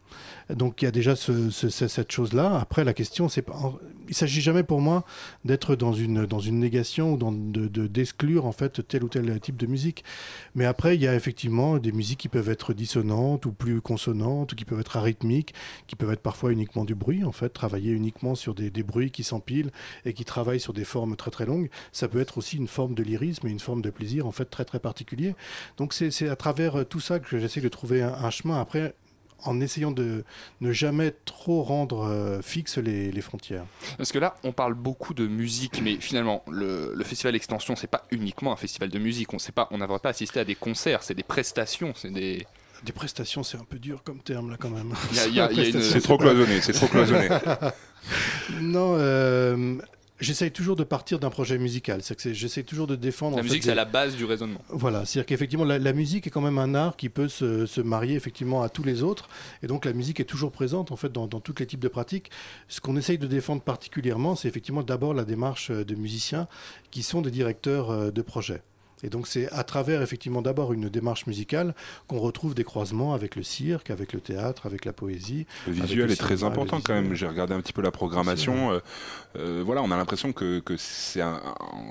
Donc il y a déjà ce- ce- ce- cette chose-là. Après, la question, c'est pas. Il s'agit jamais pour moi d'être dans une négation ou d'exclure en fait tel ou tel type de musique. Mais après, il y a effectivement des musiques qui peuvent être dissonantes ou plus consonantes, qui peuvent être arythmiques, qui peuvent être parfois uniquement du bruit. En fait, travailler uniquement sur des, bruits qui s'empilent et qui travaillent sur des formes très très longues. Ça peut être aussi une forme de lyrisme et une forme de plaisir en fait très très particulier. Donc c'est à travers tout ça que j'essaie de trouver un, un chemin. Après, en essayant de ne jamais trop rendre euh, fixes les, les frontières. Parce que là, on parle beaucoup de musique, mais finalement, le, le festival Extension, c'est pas uniquement un festival de musique. On sait pas, on n'avrait pas assisté à des concerts, c'est des prestations, c'est des. Des prestations, c'est un peu dur comme terme là quand même. C'est trop cloisonné, c'est trop cloisonné. non, euh, j'essaye toujours de partir d'un projet musical. C'est j'essaye toujours de défendre. La musique, des- c'est à la base du raisonnement. Voilà, c'est-à-dire qu'effectivement, la, la musique est quand même un art qui peut se, se marier effectivement à tous les autres, et donc la musique est toujours présente en fait dans, dans tous les types de pratiques. Ce qu'on essaye de défendre particulièrement, c'est effectivement d'abord la démarche euh, de musiciens qui sont des directeurs euh, de projets. Et donc c'est à travers effectivement d'abord une démarche musicale qu'on retrouve des croisements avec le cirque, avec le théâtre, avec la poésie. Le visuel le est très important quand même. J'ai regardé un petit peu la programmation. Euh, euh, voilà, on a l'impression que, que c'est un,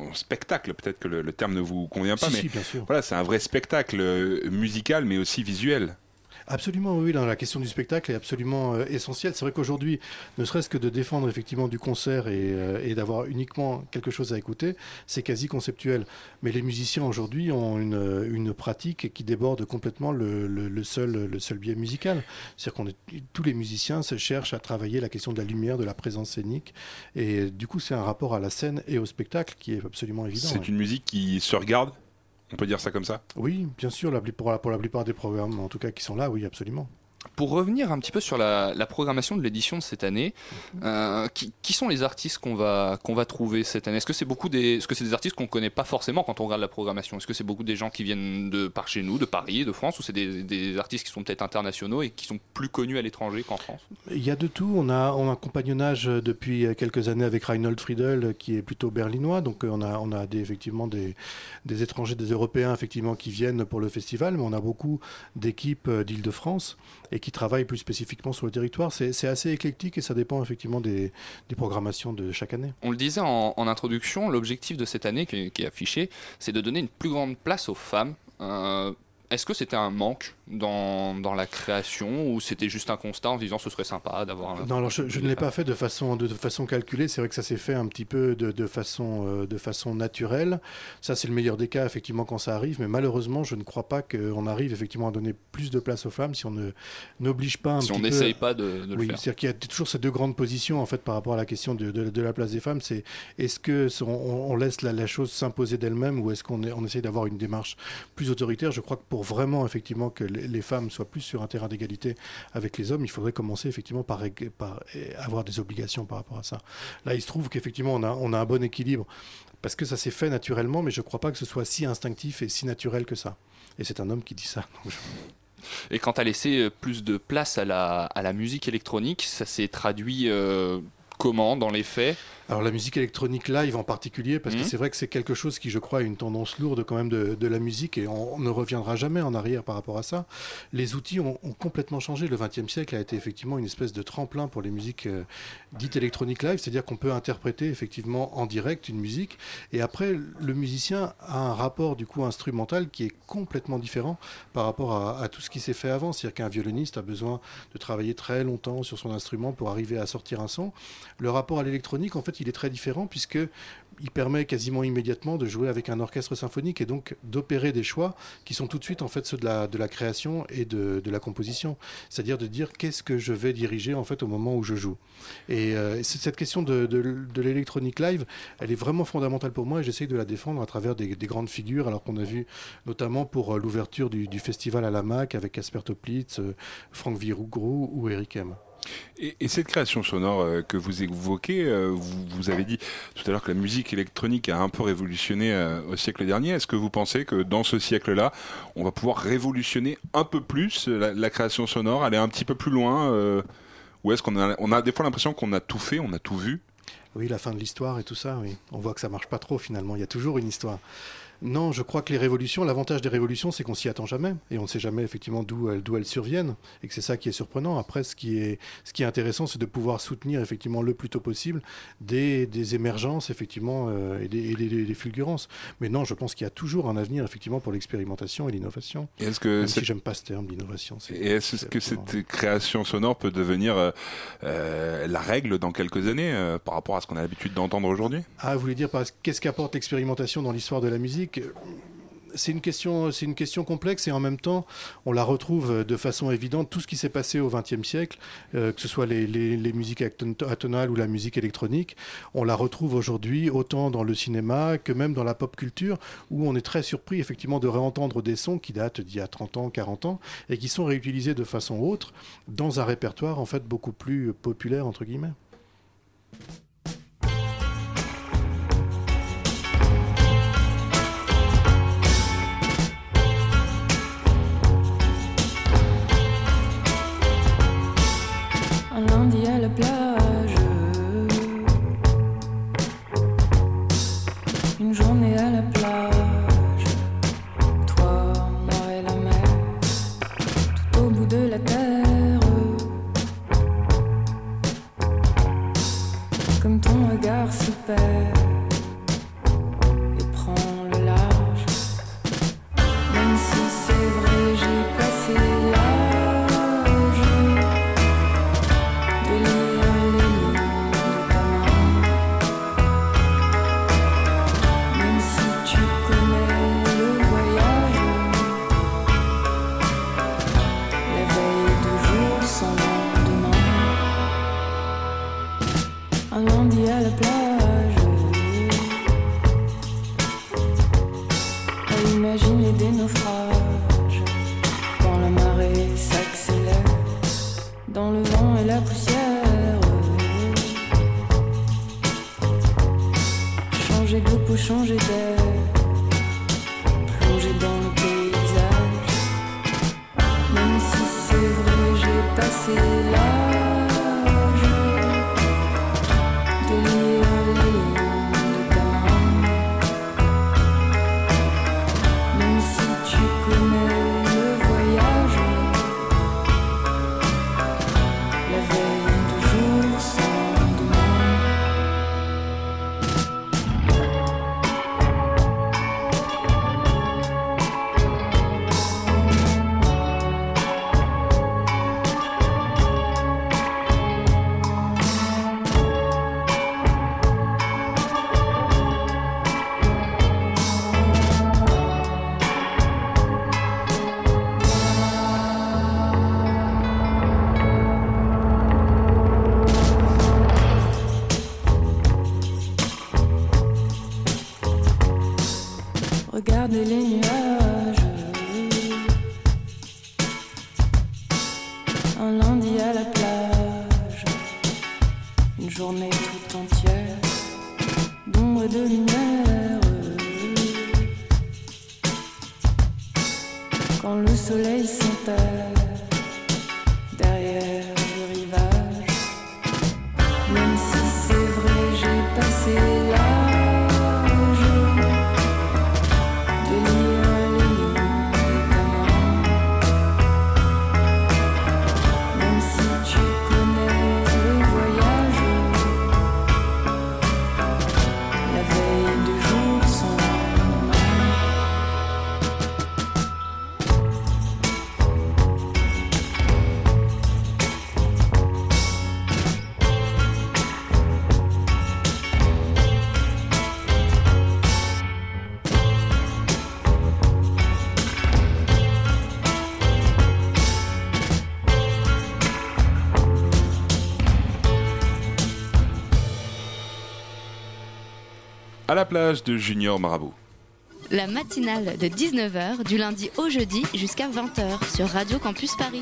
un spectacle. Peut-être que le, le terme ne vous convient pas, Si, mais si, bien sûr. voilà, c'est un vrai spectacle euh, musical, mais aussi visuel. Absolument, oui, la question du spectacle est absolument euh, essentielle. C'est vrai qu'aujourd'hui, ne serait-ce que de défendre effectivement du concert et, euh, et d'avoir uniquement quelque chose à écouter, c'est quasi conceptuel. Mais les musiciens aujourd'hui ont une, euh, une pratique qui déborde complètement le, le- le seul, le seul biais musical. C'est-à-dire qu'on est, tous les musiciens se cherchent à travailler la question de la lumière, de la présence scénique. Et du coup, c'est un rapport à la scène et au spectacle qui est absolument évident. C'est une musique qui se regarde. On peut dire ça comme ça? Oui, bien sûr, pour la plupart des programmes, en tout cas qui sont là, oui, absolument. Pour revenir un petit peu sur la, la programmation de l'édition de cette année, Mhm. euh, qui, qui sont les artistes qu'on va, qu'on va trouver cette année? Est-ce que c'est beaucoup des, est-ce que c'est des artistes qu'on connaît pas forcément quand on regarde la programmation? Est-ce que c'est beaucoup des gens qui viennent de par chez nous, de Paris, de France, ou c'est des, des artistes qui sont peut-être internationaux et qui sont plus connus à l'étranger qu'en France? Il y a de tout. On a, on a un compagnonnage euh, depuis euh, quelques années avec Reinhold Friedel, qui est plutôt berlinois. Donc on a, on a des, effectivement des, des étrangers, des Européens effectivement qui viennent pour le festival, mais on a beaucoup d'équipes d'Île-de-France et qui travaillent plus spécifiquement sur le territoire. C'est assez éclectique et ça dépend effectivement des, programmations de chaque année. On le disait en, introduction, l'objectif de cette année qui est affiché, c'est de donner une plus grande place aux femmes. Euh, Est-ce que c'était un manque dans, dans la création ou c'était juste un constat en se disant ce serait sympa d'avoir un- Non, alors je, je ne l'ai pas fait de façon, de, de façon calculée. C'est vrai que ça s'est fait un petit peu de, de façon, euh, de façon naturelle. Ça, c'est le meilleur des cas, effectivement, quand ça arrive. Mais malheureusement, je ne crois pas qu'on arrive effectivement à donner plus de place aux femmes si on ne n'oblige pas un Si petit on peu. n'essaye pas de- de le oui, faire. C'est-à-dire qu'il y a toujours ces deux grandes positions en fait par rapport à la question de, la place des femmes. C'est est-ce que on, on laisse la, la chose s'imposer d'elle-même ou est-ce qu'on on essaye d'avoir une démarche plus autoritaire? Je crois que pour vraiment effectivement que les, femmes soient plus sur un terrain d'égalité avec les hommes, il faudrait commencer effectivement par, eh, avoir des obligations par rapport à ça. Là, il se trouve qu'effectivement on a, un bon équilibre parce que ça s'est fait naturellement, mais je ne crois pas que ce soit si instinctif et si naturel que ça. Et c'est un homme qui dit ça. Et quand tu as laissé euh, plus de place à la, à la musique électronique, ça s'est traduit euh, comment dans les faits? Alors la musique électronique live en particulier, parce Mhm. que c'est vrai que c'est quelque chose qui, je crois, a une tendance lourde quand même de, de la musique et on, ne reviendra jamais en arrière par rapport à ça. Les outils ont, ont complètement changé. Le XXe siècle a été effectivement une espèce de tremplin pour les musiques euh, dites électroniques live, c'est-à-dire qu'on peut interpréter effectivement en direct une musique et après le musicien a un rapport du coup instrumental qui est complètement différent par rapport à, à tout ce qui s'est fait avant. C'est-à-dire qu'un violoniste a besoin de travailler très longtemps sur son instrument pour arriver à sortir un son. Le rapport à l'électronique, en fait, il est très différent puisque il permet quasiment immédiatement de jouer avec un orchestre symphonique et donc d'opérer des choix qui sont tout de suite en fait ceux de la, création et de, la composition. C'est-à-dire de dire qu'est-ce que je vais diriger en fait au moment où je joue. Et euh, cette question de, de, l'électronique live, elle est vraiment fondamentale pour moi et j'essaye de la défendre à travers des, des grandes figures, alors qu'on a vu notamment pour euh, l'ouverture du, du festival à la MAC avec Casper Toplitz, euh, Franck Virougrou ou Eric M. Et, et cette création sonore euh, que vous évoquez, euh, vous, avez dit tout à l'heure que la musique électronique a un peu révolutionné euh, au siècle dernier. Est-ce que vous pensez que dans ce siècle-là, on va pouvoir révolutionner un peu plus la, création sonore, aller un petit peu plus loin Ou est-ce qu'on a, on a des fois l'impression qu'on a tout fait, on a tout vu? Oui, la fin de l'histoire et tout ça, oui. On voit que ça marche pas trop finalement, il y a toujours une histoire. Non, je crois que les révolutions, l'avantage des révolutions, c'est qu'on s'y attend jamais et on ne sait jamais effectivement d'où elles, d'où elles surviennent et que c'est ça qui est surprenant. Après, ce qui est, ce qui est intéressant, c'est de pouvoir soutenir effectivement le plus tôt possible des, des émergences effectivement euh, et, des, et des- des fulgurances. Mais non, je pense qu'il y a toujours un avenir effectivement pour l'expérimentation et l'innovation. Et est-ce que Même si j'aime pas ce terme, l'innovation. c'est- Et est-ce que absolument- cette création sonore peut devenir euh, euh, la règle dans quelques années par rapport à ce qu'on a l'habitude d'entendre aujourd'hui? Ah, vous voulez dire qu'est-ce qu'apporte l'expérimentation dans l'histoire de la musique? C'est une question, c'est une question complexe et en même temps, on la retrouve de façon évidente. Tout ce qui s'est passé au XXe siècle, euh, que ce soit les, les- musiques aton- atonales ou la musique électronique, on la retrouve aujourd'hui autant dans le cinéma que même dans la pop culture, où on est très surpris effectivement de réentendre des sons qui datent d'il y a 30 ans, 40 ans, et qui sont réutilisés de façon autre dans un répertoire en fait beaucoup plus populaire entre guillemets. La plage de Junior Marabout. La matinale de 19h du lundi au jeudi jusqu'à 20h sur Radio Campus Paris.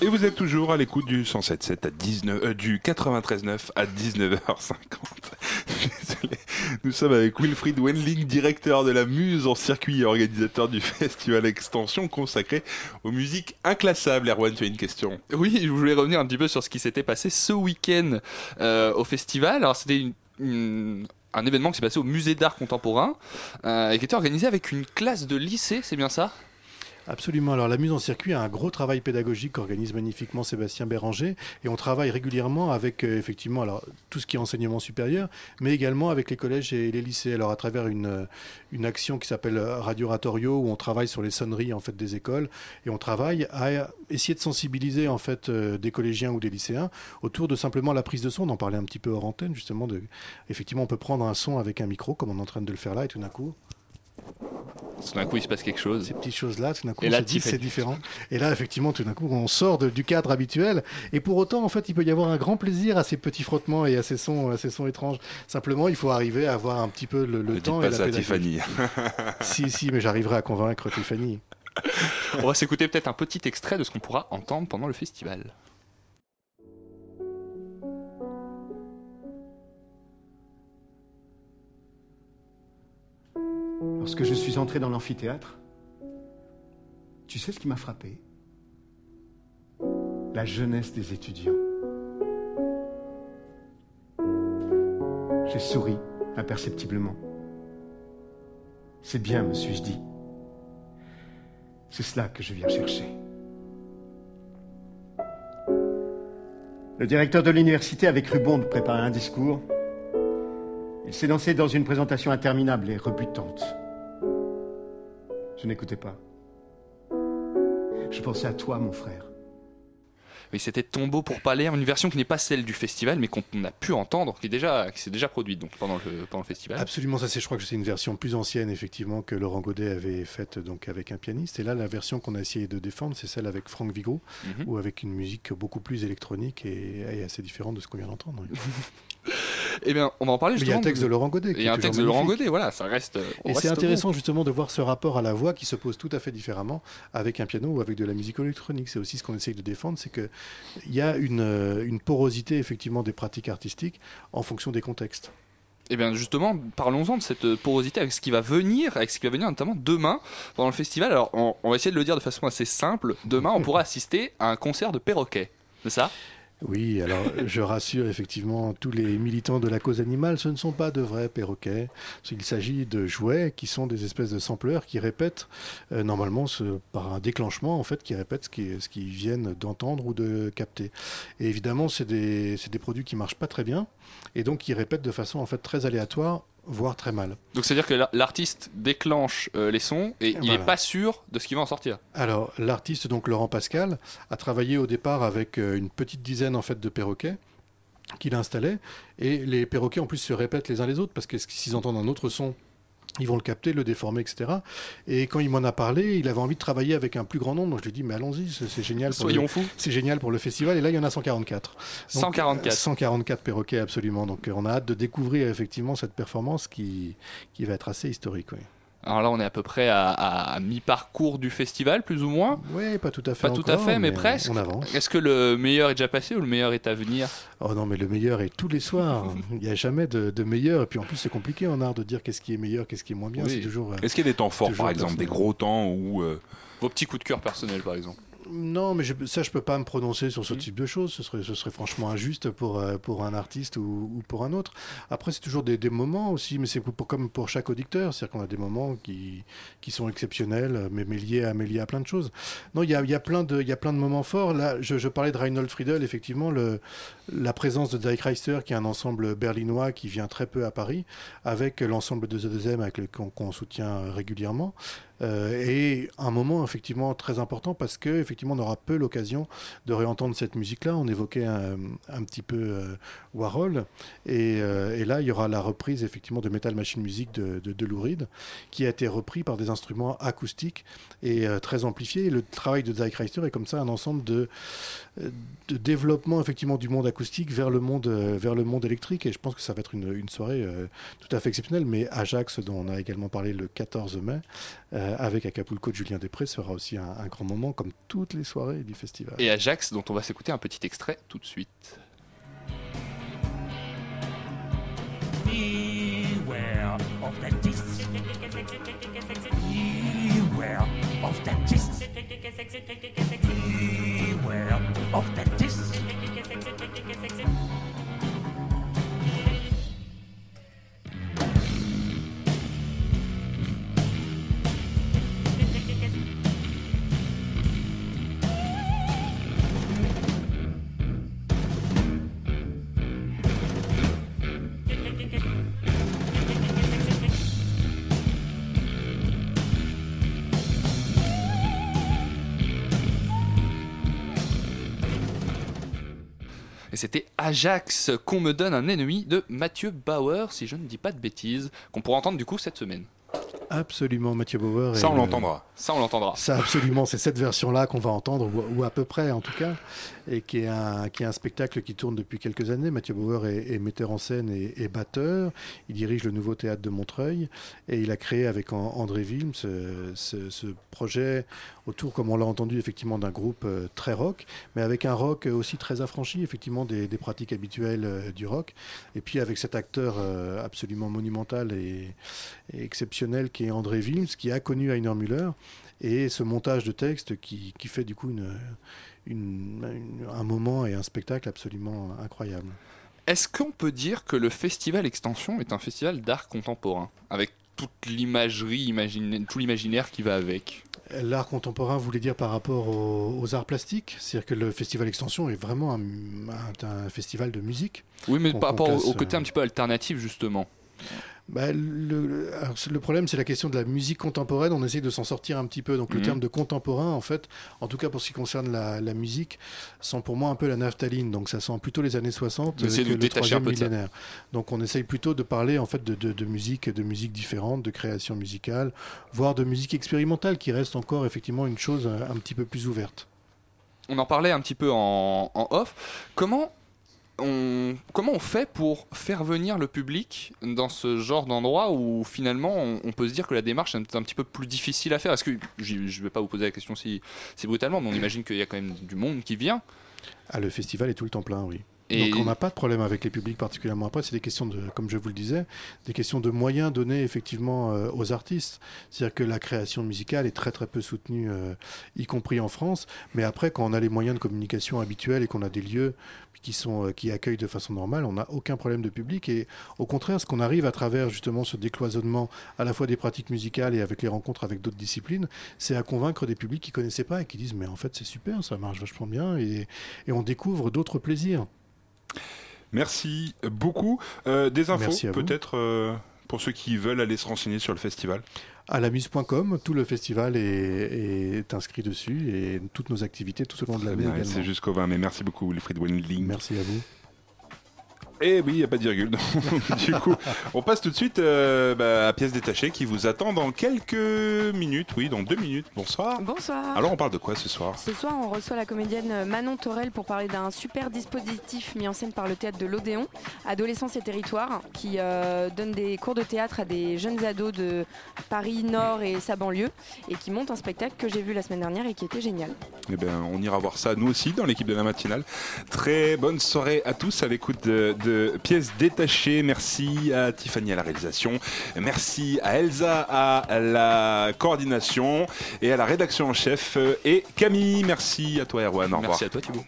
Et vous êtes toujours à l'écoute du 107.7 à 19, euh, du 93.9 à 19h50. Désolé. Nous sommes avec Wilfried Wendling, directeur de la Muse en circuit et organisateur du festival Extension consacré aux musiques inclassables. Erwan, tu as une question? Oui, je voulais revenir un petit peu sur ce qui s'était passé ce week-end euh, au festival. Alors c'était une- une- un événement qui s'est passé au musée d'art contemporain euh, et qui était organisé avec une classe de lycée, c'est bien ça? Absolument. Alors la mise en circuit a un gros travail pédagogique qu'organise magnifiquement Sébastien Béranger et on travaille régulièrement avec euh, effectivement alors tout ce qui est enseignement supérieur, mais également avec les collèges et les lycées. Alors à travers une euh, une action qui s'appelle euh, Radio Oratorio où on travaille sur les sonneries en fait des écoles et on travaille à essayer de sensibiliser en fait des collégiens ou des lycéens autour de simplement la prise de son. On en parlait un petit peu hors antenne justement effectivement on peut prendre un son avec un micro comme on est en train de le faire là et tout d'un coup Tout d'un coup, il se passe quelque chose. ces petites choses-là, tout d'un coup, Et on là, se dit c'est différent. Et là, effectivement, tout d'un coup, on sort de- du cadre habituel. Et pour autant, en fait, il peut y avoir un grand plaisir à ces petits frottements et à ces sons, à ces sons étranges. Simplement, il faut arriver à avoir un petit peu le, temps et pas la ça à pédagogie. Tiffany. si, si, mais j'arriverai à convaincre Tiffany. On va s'écouter peut-être un petit extrait de ce qu'on pourra entendre pendant le festival. Lorsque je suis entré dans l'amphithéâtre, tu sais ce qui m'a frappé? La jeunesse des étudiants. J'ai souri imperceptiblement. C'est bien, me suis-je dit. C'est cela que je viens chercher. Le directeur de l'université avait cru bon de préparer un discours. Il s'est lancé dans une présentation interminable et rebutante. Je n'écoutais pas. Je pensais à toi, mon frère. Oui, c'était Tombeau pour Palaire, une version qui n'est pas celle du festival, mais qu'on a pu entendre, qui est déjà, qui s'est déjà produite donc pendant le pendant le festival. Absolument, ça c'est, je crois que c'est une version plus ancienne effectivement que Laurent Godet avait faite donc avec un pianiste. Et là, la version qu'on a essayé de défendre, c'est celle avec Franck Vigo, Mhm. ou avec une musique beaucoup plus électronique et, et assez différente de ce qu'on vient d'entendre. oui. Eh bien, on va en parler Mais il y a un justement. texte de Laurent Godet. Il y a un texte de Laurent. Godet, voilà, ça reste. Et c'est intéressant bon. justement de voir ce rapport à la voix qui se pose tout à fait différemment avec un piano ou avec de la musique électronique. C'est aussi ce qu'on essaye de défendre, c'est qu'il y a une, euh, une porosité effectivement des pratiques artistiques en fonction des contextes. Eh bien justement, parlons-en de cette porosité avec ce qui va venir, avec ce qui va venir notamment demain pendant le festival. Alors on, on va essayer de le dire de façon assez simple. Demain, on pourra assister à un concert de perroquets. C'est ça? Oui, alors je rassure effectivement tous les militants de la cause animale, ce ne sont pas de vrais perroquets. Il s'agit de jouets qui sont des espèces de sampleurs qui répètent euh, normalement par un déclenchement en fait, qui répètent ce qu'ils ce qu'ils viennent d'entendre ou de capter. Et évidemment, c'est des, des produits qui marchent pas très bien et donc qui répètent de façon en fait très aléatoire, voire très mal. Donc c'est-à-dire que la- l'artiste déclenche euh, les sons et il Voilà. n'est pas sûr de ce qui va en sortir. Alors, l'artiste, donc Laurent Pascal, a travaillé au départ avec euh, une petite dizaine en fait de perroquets qu'il installait. Et les perroquets, en plus, se répètent les uns les autres parce que s'ils entendent un autre son, ils vont le capter, le déformer, etc. Et quand il m'en a parlé, il avait envie de travailler avec un plus grand nombre. Donc je lui ai dit, mais allons-y, c'est génial. Pour Soyons le, fous. C'est génial pour le festival. Et là, il y en a 144. Donc, 144. 144 perroquets, absolument. Donc on a hâte de découvrir effectivement cette performance qui, qui va être assez historique. Oui. Alors là, on est à peu près à, à- à mi-parcours du festival, plus ou moins. Oui, pas tout à fait. Pas tout à fait, mais, mais presque. on avance. Est-ce que le meilleur est déjà passé ou le meilleur est à venir? Oh non, mais le meilleur est tous les soirs. Il n'y a jamais de, de meilleur. Et puis en plus, c'est compliqué en art de dire qu'est-ce qui est meilleur, qu'est-ce qui est moins bien. Oui. C'est toujours. euh, Est-ce qu'il y a des temps forts, par exemple, des gros temps où. euh, Vos petits coups de cœur personnels, par exemple. Non, mais je, ça, je peux pas me prononcer sur ce type de choses. Ce serait, ce serait franchement injuste pour, euh, pour un artiste ou, ou pour un autre. Après, c'est toujours des, des moments aussi, mais c'est pour- comme pour chaque auditeur. C'est-à-dire qu'on a des moments qui, qui sont exceptionnels, mais, mais liés, à, mais liés à plein de choses. Non, il y a, il y, a plein de- y a plein de moments forts. Là, je, je parlais de Reinhold Friedel, effectivement, le, la présence de Zeitreister, qui est un ensemble berlinois qui vient très peu à Paris, avec l'ensemble de The2M avec le- qu'on qu'on soutient régulièrement. Euh, et un moment effectivement très important parce que effectivement on aura peu l'occasion de réentendre cette musique-là. On évoquait un, petit peu euh, Warhol et, euh, et là il y aura la reprise effectivement de Metal Machine Music de, de, Lou Reed, qui a été repris par des instruments acoustiques et très amplifiés. Le travail de Zyke Reister est comme ça un ensemble de, de développement effectivement du monde acoustique vers le monde, euh, vers le monde électrique. Et je pense que ça va être une, une soirée euh, tout à fait exceptionnelle. Mais Ajax, dont on a également parlé le 14 mai, euh, avec Acapulco de Julien Després, sera aussi un, un grand moment, comme toutes les soirées du festival. Et Ajax, dont on va s'écouter un petit extrait tout de suite. Beware of the. Beware of the. Beware of the c'était Ajax, qu'on me donne un ennemi de Mathieu Bauer, si je ne dis pas de bêtises, qu'on pourra entendre du coup cette semaine. Absolument, Mathieu Bauer. Ça, on le- l'entendra. Ça, on l'entendra. Ça, absolument, c'est cette version-là qu'on va entendre, ou à peu près en tout cas, et qui est, un, qui est un spectacle qui tourne depuis quelques années. Mathieu Bauer est, metteur en scène et, batteur. Il dirige le nouveau théâtre de Montreuil, et il a créé avec An- André Wilm ce, ce- ce projet autour, comme on l'a entendu, effectivement, d'un groupe euh, très rock, mais avec un rock aussi très affranchi, effectivement, des, des pratiques habituelles euh, du rock. Et puis avec cet acteur euh, absolument monumental et, et exceptionnel qui est André Wilms, qui a connu Heiner Müller, et ce montage de texte qui, qui fait du coup une, une- une- un moment et un spectacle absolument incroyable. Est-ce qu'on peut dire que le festival Extension est un festival d'art contemporain Avec toute l'imagerie, imagine- tout l'imaginaire qui va avec? L'art contemporain voulait dire par rapport aux, aux arts plastiques, c'est-à-dire que le festival Extension est vraiment un, un- un festival de musique. Oui, mais par rapport au, côté euh, un petit peu alternatif, justement. Bah, le, alors, problème, c'est la question de la musique contemporaine. On essaye de s'en sortir un petit peu. Donc, le Mhm. terme de contemporain, en fait, en tout cas pour ce qui concerne la, la musique, sent pour moi un peu la naphtaline. Donc, ça sent plutôt les années 60 Vous essayez que le troisième millénaire. Donc, on essaye plutôt de parler en fait de, de, de musique, de musique différente, de création musicale, voire de musique expérimentale, qui reste encore effectivement une chose euh, un petit peu plus ouverte. On en parlait un petit peu en, en off. Comment on, comment on fait pour faire venir le public dans ce genre d'endroit où finalement on, peut se dire que la démarche est un, petit peu plus difficile à faire? Est-ce que je ne vais pas vous poser la question si, si brutalement, mais on imagine qu'il y a quand même du monde qui vient. Ah, le festival est tout le temps plein, oui. Et- Donc on n'a pas de problème avec les publics particulièrement. Après, c'est des questions de, comme je vous le disais, des questions de moyens donnés effectivement euh, aux artistes. C'est-à-dire que la création musicale est très très peu soutenue, euh, y compris en France. Mais après, quand on a les moyens de communication habituels et qu'on a des lieux qui sont euh, qui accueillent de façon normale, on n'a aucun problème de public. Et au contraire, ce qu'on arrive à travers justement ce décloisonnement à la fois des pratiques musicales et avec les rencontres avec d'autres disciplines, c'est à convaincre des publics qui connaissaient pas et qui disent mais en fait c'est super, ça marche vachement bien et, et on découvre d'autres plaisirs. Merci beaucoup. Euh, des infos, peut-être, euh, pour ceux qui veulent aller se renseigner sur le festival. À lamuse.com, tout le festival est, est inscrit dessus et toutes nos activités tout au long de Très l'année. C'est jusqu'au 20 mai. Merci beaucoup, Wilfried Wendling. Merci à vous. Et oui, il n'y a pas de virgule. du coup, on passe tout de suite euh, bah, à pièce détachée qui vous attend dans quelques minutes. Oui, dans deux minutes. Bonsoir. Bonsoir. Alors, on parle de quoi ce soir? Ce soir, on reçoit la comédienne Manon Torel pour parler d'un super dispositif mis en scène par le théâtre de l'Odéon, Adolescence et Territoire, qui euh, donne des cours de théâtre à des jeunes ados de Paris Nord et sa banlieue, et qui monte un spectacle que j'ai vu la semaine dernière et qui était génial. Eh ben, on ira voir ça nous aussi dans l'équipe de la matinale. Très bonne soirée à tous à l'écoute de, de pièces détachées. Merci à Tiffany à la réalisation. Merci à Elsa à la coordination et à la rédaction en chef. Et Camille, merci à toi Erwan. Au revoir. Merci à toi Thibaut.